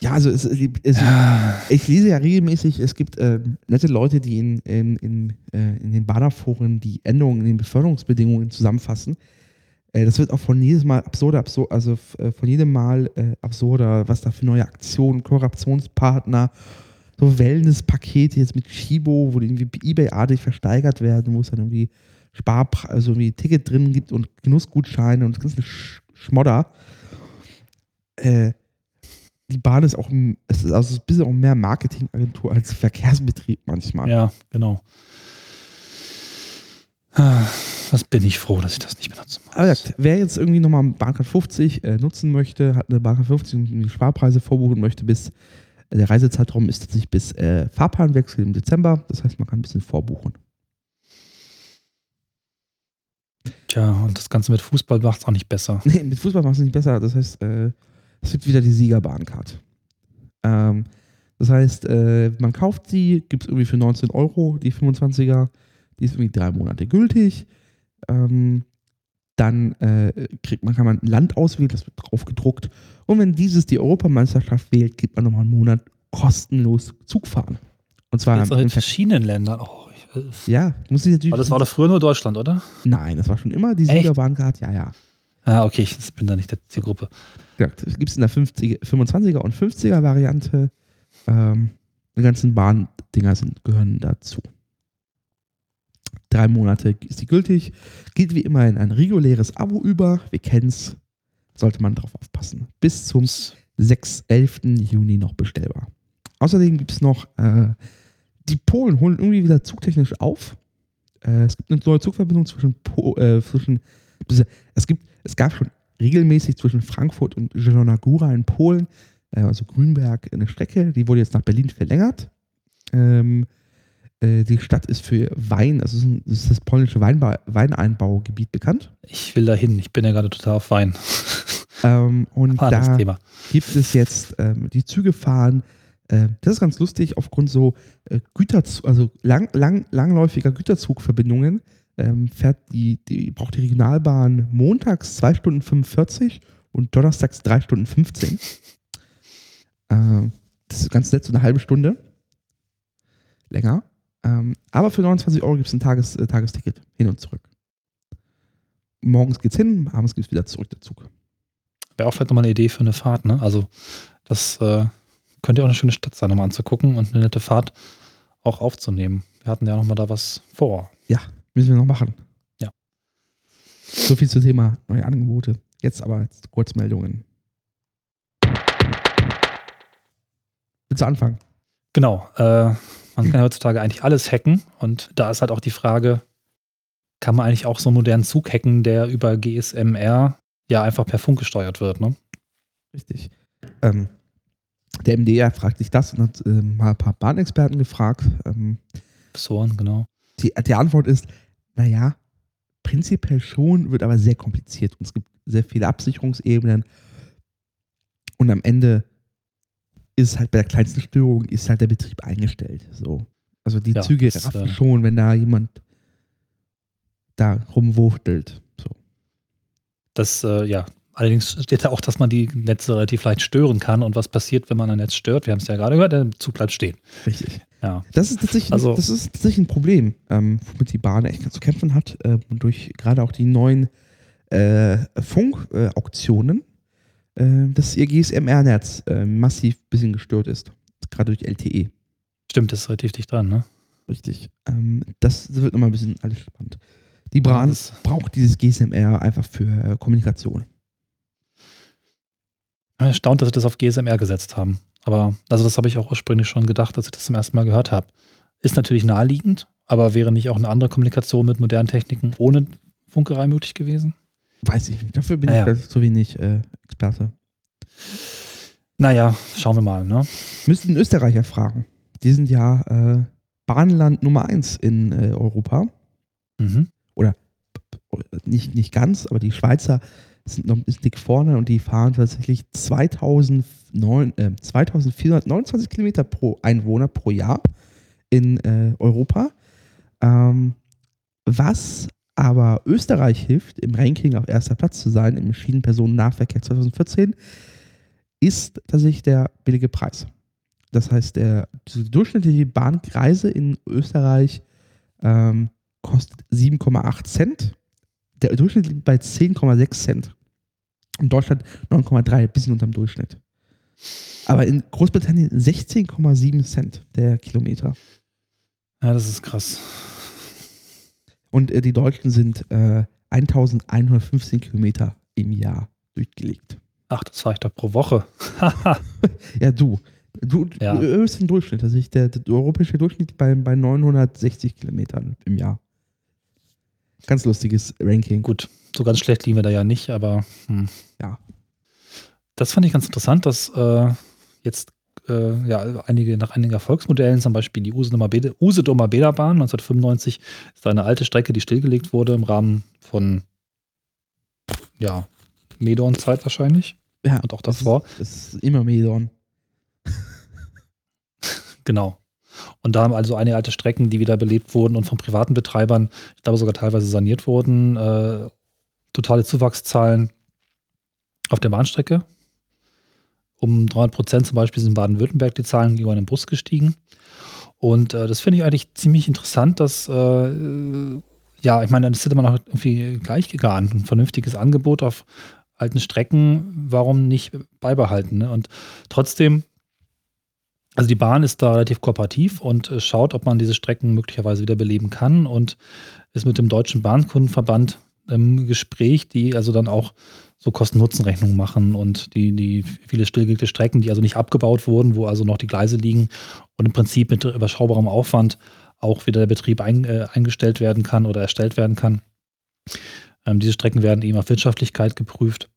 [SPEAKER 5] Ja, also es, es, ich lese ja regelmäßig, es gibt äh, nette Leute, die in, in, in, äh, in den Baderforen die Änderungen in den Beförderungsbedingungen zusammenfassen. Äh, das wird auch von jedes Mal absurder, absur also äh, von jedem Mal äh, absurder, was da für neue Aktionen, Kooperationspartner, so Wellness-Pakete jetzt mit Shibo, wo die irgendwie Ebay-artig versteigert werden, wo es dann irgendwie Sparpre also irgendwie Ticket drin gibt und Genussgutscheine und das ganze Sch Schmodder. Äh, die Bahn ist auch, ein- es ist also ein bisschen auch mehr Marketingagentur als Verkehrsbetrieb manchmal.
[SPEAKER 4] Ja, genau. Ah, Was bin ich froh, dass ich das nicht benutzen muss.
[SPEAKER 5] Aber wer jetzt irgendwie nochmal Bahncard 50 äh, nutzen möchte, hat eine Bahncard 50 und die Sparpreise vorbuchen möchte, bis äh, der Reisezeitraum ist tatsächlich bis äh, Fahrplanwechsel im Dezember. Das heißt, man kann ein bisschen vorbuchen.
[SPEAKER 4] Tja, und das Ganze mit Fußball macht es auch nicht besser.
[SPEAKER 5] Nee, mit Fußball macht es nicht besser. Das heißt, äh, es wird wieder die Siegerbahncard. Ähm, das heißt, äh, man kauft sie, gibt es irgendwie für 19 Euro, die 25er. Die ist irgendwie drei Monate gültig. Ähm, dann äh, kriegt man, kann man ein Land auswählen, das wird drauf gedruckt. Und wenn dieses die Europameisterschaft wählt, gibt man nochmal einen Monat kostenlos Zug fahren. Und zwar
[SPEAKER 4] in
[SPEAKER 5] Ver-
[SPEAKER 4] verschiedenen Ländern. Oh,
[SPEAKER 5] ja, muss ich natürlich.
[SPEAKER 4] aber das war doch früher nur Deutschland, oder?
[SPEAKER 5] Nein, das war schon immer die
[SPEAKER 4] Echt?
[SPEAKER 5] Siegerbahncard. Ja, ja.
[SPEAKER 4] Ah, okay, ich bin da nicht der Zielgruppe.
[SPEAKER 5] Ja, das gibt es in der 50, 25er und 50er Variante. Ähm, die ganzen Bahndinger sind, gehören dazu. Drei Monate ist die gültig. Geht wie immer in ein reguläres Abo über. Wir kennen es. Sollte man drauf aufpassen. Bis zum 6, 11. Juni noch bestellbar. Außerdem gibt es noch, äh, die Polen holen irgendwie wieder zugtechnisch auf. Äh, es gibt eine neue Zugverbindung zwischen, po äh, zwischen es gibt, es gab schon regelmäßig zwischen Frankfurt und Zielona Góra in Polen, äh, also Grünberg, eine Strecke, die wurde jetzt nach Berlin verlängert. Ähm, äh, die Stadt ist für Wein, also es ist, das polnische Weinba Weineinbaugebiet bekannt.
[SPEAKER 4] Ich will da hin. Ich bin ja gerade total auf Wein.
[SPEAKER 5] Ähm, und
[SPEAKER 4] das
[SPEAKER 5] da
[SPEAKER 4] Thema.
[SPEAKER 5] gibt es jetzt ähm, die Züge fahren. Äh, das ist ganz lustig, aufgrund so äh, Güterzug, also lang, lang, langläufiger Güterzugverbindungen ähm, fährt die, die, braucht die Regionalbahn montags 2 Stunden 45 und donnerstags 3 Stunden 15. Ähm, das ist ganz nett, so eine halbe Stunde. Länger. Ähm, aber für 29 Euro gibt es ein Tages, äh, Tagesticket hin und zurück. Morgens geht's hin, abends geht's wieder zurück der Zug.
[SPEAKER 4] Wäre auch vielleicht nochmal eine Idee für eine Fahrt, ne? Also, das äh, könnte ja auch eine schöne Stadt sein, nochmal anzugucken und eine nette Fahrt auch aufzunehmen. Wir hatten ja nochmal da was vor.
[SPEAKER 5] Ja, müssen wir noch machen.
[SPEAKER 4] Ja.
[SPEAKER 5] So viel zum Thema neue Angebote. Jetzt aber jetzt Kurzmeldungen. Willst du anfangen?
[SPEAKER 4] Genau. Äh, man kann heutzutage eigentlich alles hacken und da ist halt auch die Frage, kann man eigentlich auch so einen modernen Zug hacken, der über GSMR ja einfach per Funk gesteuert wird, ne?
[SPEAKER 5] Richtig. Ähm, der MDR fragt sich das und hat äh, mal ein paar Bahnexperten gefragt. Ähm,
[SPEAKER 4] Professoren, genau.
[SPEAKER 5] die, die Antwort ist, naja, prinzipiell schon, wird aber sehr kompliziert und es gibt sehr viele Absicherungsebenen und am Ende ist halt bei der kleinsten Störung ist halt der Betrieb eingestellt. So. Also die
[SPEAKER 4] Ja,
[SPEAKER 5] Züge raffen
[SPEAKER 4] äh,
[SPEAKER 5] schon, wenn da jemand da rumwuchtelt. So.
[SPEAKER 4] Das, äh, ja. Allerdings steht da auch, dass man die Netze relativ leicht stören kann und was passiert, wenn man ein Netz stört. Wir haben es ja gerade gehört, der Zug bleibt stehen.
[SPEAKER 5] Richtig.
[SPEAKER 4] Ja.
[SPEAKER 5] Das ist tatsächlich,
[SPEAKER 4] Also-
[SPEAKER 5] das ist tatsächlich ein Problem, ähm, womit die Bahn echt zu kämpfen hat. Äh, durch gerade auch die neuen äh, Funk-Auktionen, äh, dass ihr GSMR-Netz äh, massiv ein bisschen gestört ist. Gerade durch LTE.
[SPEAKER 4] Stimmt, das ist relativ dicht dran, ne?
[SPEAKER 5] Richtig. Ähm, das wird nochmal ein bisschen alles spannend. Die Bahn braucht dieses GSMR einfach für äh, Kommunikation.
[SPEAKER 4] Erstaunt, dass sie das auf GSMR gesetzt haben. Aber, also das habe ich auch ursprünglich schon gedacht, dass ich das zum ersten Mal gehört habe. Ist natürlich naheliegend, aber wäre nicht auch eine andere Kommunikation mit modernen Techniken ohne Funkerei möglich gewesen?
[SPEAKER 5] Weiß ich nicht. Dafür bin
[SPEAKER 4] Naja.
[SPEAKER 5] ich zu wenig äh, Experte.
[SPEAKER 4] Naja, schauen wir mal, ne?
[SPEAKER 5] Müssten Österreicher fragen. Die sind ja äh, Bahnland Nummer eins in äh, Europa.
[SPEAKER 4] Mhm.
[SPEAKER 5] Nicht, nicht ganz, aber die Schweizer sind noch ein bisschen dick vorne und die fahren tatsächlich 2009, äh, 2429 Kilometer pro Einwohner pro Jahr in äh, Europa. Ähm, was aber Österreich hilft, im Ranking auf erster Platz zu sein, im Schienenpersonennahverkehr 2014, ist tatsächlich der billige Preis. Das heißt, der, durchschnittliche Bahnreise in Österreich ähm, kostet 7,8 Cent. Der Durchschnitt liegt bei 10,6 Cent. In Deutschland 9,3, bisschen unterm Durchschnitt. Aber in Großbritannien 16,7 Cent der Kilometer.
[SPEAKER 4] Ja, das ist krass.
[SPEAKER 5] Und äh, die Deutschen sind äh, 1115 Kilometer im Jahr durchgelegt.
[SPEAKER 4] Ach, das war ich doch pro Woche.
[SPEAKER 5] Ja, du. Du,
[SPEAKER 4] Ja.
[SPEAKER 5] du erhöhst den Durchschnitt. Also ich, der, der europäische Durchschnitt bei, bei 960 Kilometern im Jahr. Ganz lustiges Ranking.
[SPEAKER 4] Gut, so ganz schlecht liegen wir da ja nicht, aber hm.
[SPEAKER 5] Ja.
[SPEAKER 4] Das fand ich ganz interessant, dass äh, jetzt äh, ja, einige, nach einigen Erfolgsmodellen, zum Beispiel die Usedomer Bäderbahn 1995, ist eine alte Strecke, die stillgelegt wurde im Rahmen von ja, Medon-Zeit wahrscheinlich.
[SPEAKER 5] Ja,
[SPEAKER 4] Und auch
[SPEAKER 5] das
[SPEAKER 4] davor.
[SPEAKER 5] Ist, das ist immer Medon.
[SPEAKER 4] Genau. Und da haben also einige alte Strecken, die wieder belebt wurden und von privaten Betreibern, ich glaube sogar teilweise saniert wurden, äh, totale Zuwachszahlen auf der Bahnstrecke. Um 300 Prozent zum Beispiel sind in Baden-Württemberg die Zahlen gegenüber einem Bus gestiegen. Und äh, das finde ich eigentlich ziemlich interessant, dass, äh, ja, ich meine, das hätte man auch irgendwie gleich gegarnt. Ein vernünftiges Angebot auf alten Strecken, warum nicht beibehalten? Ne? Und trotzdem also die Bahn ist da relativ kooperativ und äh, schaut, ob man diese Strecken möglicherweise wieder beleben kann und ist mit dem Deutschen Bahnkundenverband im Gespräch, die also dann auch so Kosten-Nutzen-Rechnungen machen und die, die viele stillgelegte Strecken, die also nicht abgebaut wurden, wo also noch die Gleise liegen und im Prinzip mit überschaubarem Aufwand auch wieder der Betrieb ein, äh, eingestellt werden kann oder erstellt werden kann. Ähm, diese Strecken werden eben auf Wirtschaftlichkeit geprüft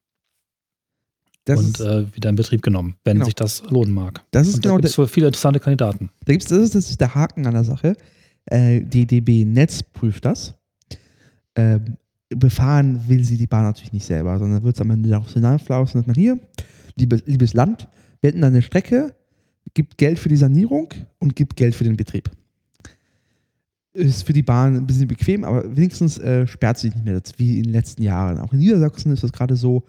[SPEAKER 5] Das
[SPEAKER 4] und äh, wieder in Betrieb genommen, wenn
[SPEAKER 5] Genau.
[SPEAKER 4] sich das lohnen mag.
[SPEAKER 5] das ist
[SPEAKER 4] Und da
[SPEAKER 5] genau
[SPEAKER 4] gibt
[SPEAKER 5] der,
[SPEAKER 4] es viele interessante Kandidaten.
[SPEAKER 5] da gibt's, das, ist, das ist der Haken an der Sache. Äh, die DB Netz prüft das. Ähm, befahren will sie die Bahn natürlich nicht selber, sondern wird es am Ende darauf hinauslaufen, dass man hier, liebes, liebes Land, wir hätten eine Strecke, gibt Geld für die Sanierung und gibt Geld für den Betrieb. Ist für die Bahn ein bisschen bequem, aber wenigstens äh, sperrt sie sich nicht mehr, wie in den letzten Jahren. Auch in Niedersachsen ist das gerade so,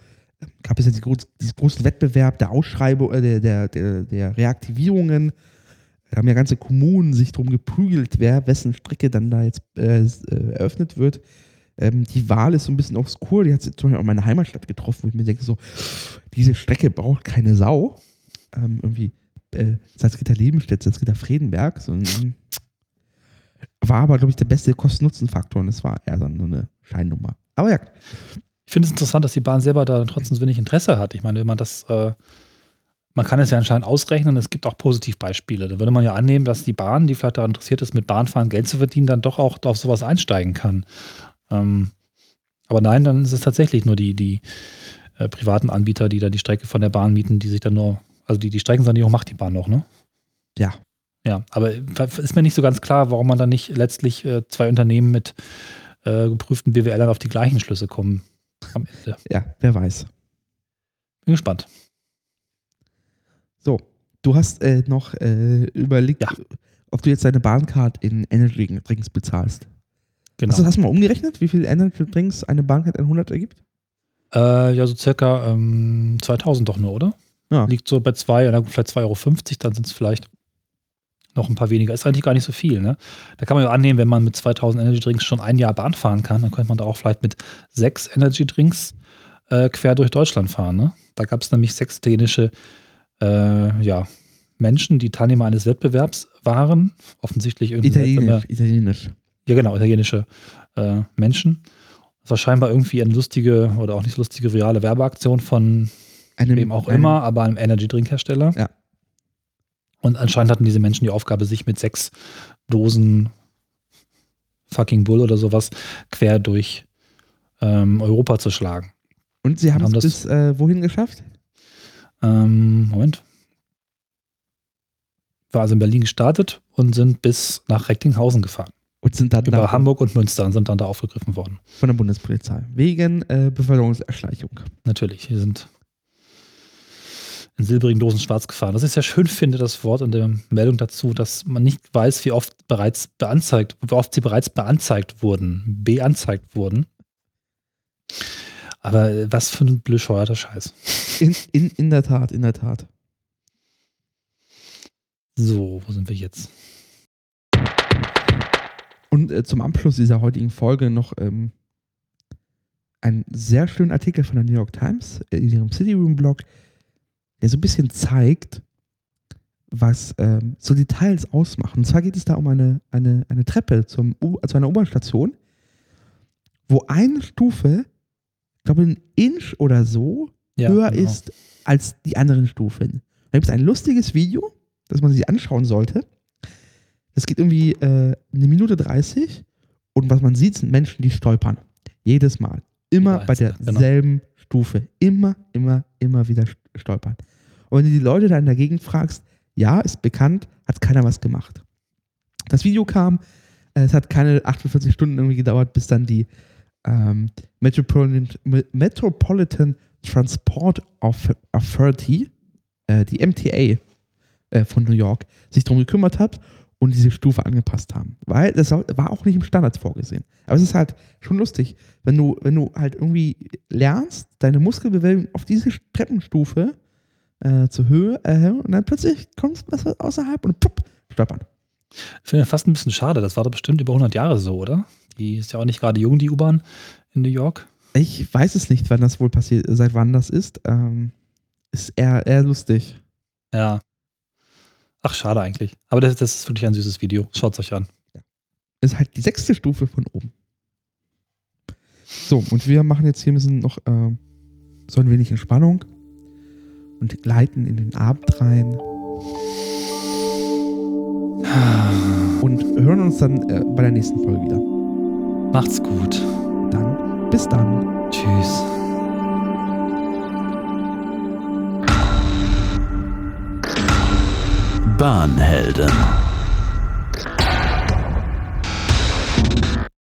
[SPEAKER 5] gab es ja die groß, diesen großen Wettbewerb der Ausschreibung, äh, der, der, der, der Reaktivierungen. Da haben ja ganze Kommunen sich drum geprügelt, wer wessen Strecke dann da jetzt äh, äh, eröffnet wird. Ähm, die Wahl ist so ein bisschen obskur. Die hat zum Beispiel auch meine Heimatstadt getroffen, wo ich mir denke, so, diese Strecke braucht keine Sau. Ähm, irgendwie äh, Salzgitter Lebenstedt, Salzgitter Friedenberg. So ein, war aber, glaube ich, der beste Kosten-Nutzen-Faktor und es war eher so eine Scheinnummer. Aber ja.
[SPEAKER 4] Ich finde es interessant, dass die Bahn selber da trotzdem so wenig Interesse hat. Ich meine, wenn man das, äh, man kann es ja anscheinend ausrechnen, es gibt auch Positivbeispiele. Da würde man ja annehmen, dass die Bahn, die vielleicht daran interessiert ist, mit Bahnfahren Geld zu verdienen, dann doch auch auf sowas einsteigen kann. Ähm, aber nein, dann ist es tatsächlich nur die, die äh, privaten Anbieter, die da die Strecke von der Bahn mieten, die sich dann nur, also die, die Streckensanierung macht die Bahn noch, ne?
[SPEAKER 5] Ja.
[SPEAKER 4] Ja, aber ist mir nicht so ganz klar, warum man dann nicht letztlich äh, zwei Unternehmen mit äh, geprüften BWLern auf die gleichen Schlüsse kommen am Ende.
[SPEAKER 5] Ja, wer weiß.
[SPEAKER 4] Bin gespannt.
[SPEAKER 5] So, du hast äh, noch äh, überlegt,
[SPEAKER 4] Ja.
[SPEAKER 5] ob du jetzt deine Bahncard in Energy Drinks bezahlst.
[SPEAKER 4] Genau.
[SPEAKER 5] Hast, du, hast du mal umgerechnet, wie viel Energy Drinks eine Bahncard 100 ergibt?
[SPEAKER 4] Äh, ja, so circa ähm, 2000 doch nur, oder?
[SPEAKER 5] Ja.
[SPEAKER 4] Liegt so bei 2, oder vielleicht 2,50 Euro, dann sind es vielleicht noch ein paar weniger. Ist eigentlich gar nicht so viel, ne? Da kann man ja annehmen, wenn man mit 2000 Energy Drinks schon ein Jahr Bahn fahren kann, dann könnte man da auch vielleicht mit sechs Energy Drinks äh, quer durch Deutschland fahren, ne? Da gab es nämlich sechs italienische äh, ja, Menschen, die Teilnehmer eines Wettbewerbs waren. Offensichtlich irgendwie
[SPEAKER 5] Italienisch, italienisch.
[SPEAKER 4] Ja, genau, italienische äh, Menschen. Das war scheinbar irgendwie eine lustige oder auch nicht lustige reale Werbeaktion von
[SPEAKER 5] Einem,
[SPEAKER 4] wem auch
[SPEAKER 5] einem-
[SPEAKER 4] immer, aber einem Energy-Drink-Hersteller.
[SPEAKER 5] Ja.
[SPEAKER 4] Und anscheinend hatten diese Menschen die Aufgabe, sich mit sechs Dosen fucking Bull oder sowas quer durch ähm, Europa zu schlagen.
[SPEAKER 5] Und sie haben
[SPEAKER 4] haben
[SPEAKER 5] es
[SPEAKER 4] das-
[SPEAKER 5] bis äh, wohin geschafft?
[SPEAKER 4] Ähm, Moment. War also in Berlin gestartet und sind bis nach Recklinghausen gefahren.
[SPEAKER 5] Und sind dann
[SPEAKER 4] Über
[SPEAKER 5] da
[SPEAKER 4] Hamburg und Münster und sind dann da aufgegriffen worden.
[SPEAKER 5] von der Bundespolizei. Wegen äh, Bevölkerungserschleichung.
[SPEAKER 4] Natürlich, wir sind in silbrigen Dosen schwarz gefahren. Was ich sehr schön finde, das Wort in der Meldung dazu, dass man nicht weiß, wie oft bereits beanzeigt, wie oft sie bereits beanzeigt wurden, beanzeigt wurden. Aber äh, was für ein bescheuerter Scheiß.
[SPEAKER 5] In, in, in der Tat, in der Tat.
[SPEAKER 4] So, wo sind wir jetzt?
[SPEAKER 5] Und äh, zum Abschluss dieser heutigen Folge noch ähm, einen sehr schönen Artikel von der New York Times äh, in ihrem City Room Blog, der so ein bisschen zeigt, was ähm, so Details ausmachen. Und zwar geht es da um eine, eine, eine Treppe zum U zu einer U-Bahn-Station, wo eine Stufe, ich glaube, ein Inch oder so
[SPEAKER 4] Ja,
[SPEAKER 5] höher
[SPEAKER 4] genau.
[SPEAKER 5] ist als die anderen Stufen. Da gibt es ein lustiges Video, das man sich anschauen sollte. Das geht irgendwie äh, eine Minute 30 und was man sieht, sind Menschen, die stolpern. Jedes Mal. Immer
[SPEAKER 4] Jeder
[SPEAKER 5] bei
[SPEAKER 4] genau.
[SPEAKER 5] derselben Stufe. Immer, immer, immer wieder st- stolpern. Und wenn du die Leute dann dagegen fragst, ja, ist bekannt, hat keiner was gemacht. Das Video kam, es hat keine 48 Stunden irgendwie gedauert, bis dann die ähm, Metropolitan, Metropolitan Transport Auth- Authority, äh, die MTA äh, von New York, sich darum gekümmert hat und diese Stufe angepasst haben. Weil das war auch nicht im Standard vorgesehen. Aber es ist halt schon lustig, wenn du, wenn du halt irgendwie lernst, deine Muskelbewegung auf diese Treppenstufe äh, zur Höhe erhöhen und dann plötzlich kommt was außerhalb und pupp, stolpern.
[SPEAKER 4] Ich finde fast ein bisschen schade. Das war doch bestimmt über 100 Jahre so, oder? Die ist ja auch nicht gerade jung, die U-Bahn in New York.
[SPEAKER 5] Ich weiß es nicht, wann das wohl passiert, seit wann das ist. Ähm, ist eher, eher lustig.
[SPEAKER 4] Ja. Ach, schade eigentlich. Aber das, das ist wirklich ein süßes Video. Schaut es euch an.
[SPEAKER 5] Ist halt die sechste Stufe von oben. So, und wir machen jetzt hier ein bisschen noch äh, so ein wenig Entspannung und gleiten in den Abend rein. Und hören uns dann äh, bei der nächsten Folge wieder.
[SPEAKER 4] Macht's gut.
[SPEAKER 5] Dann, bis dann.
[SPEAKER 4] Tschüss.
[SPEAKER 6] Bahnhelden.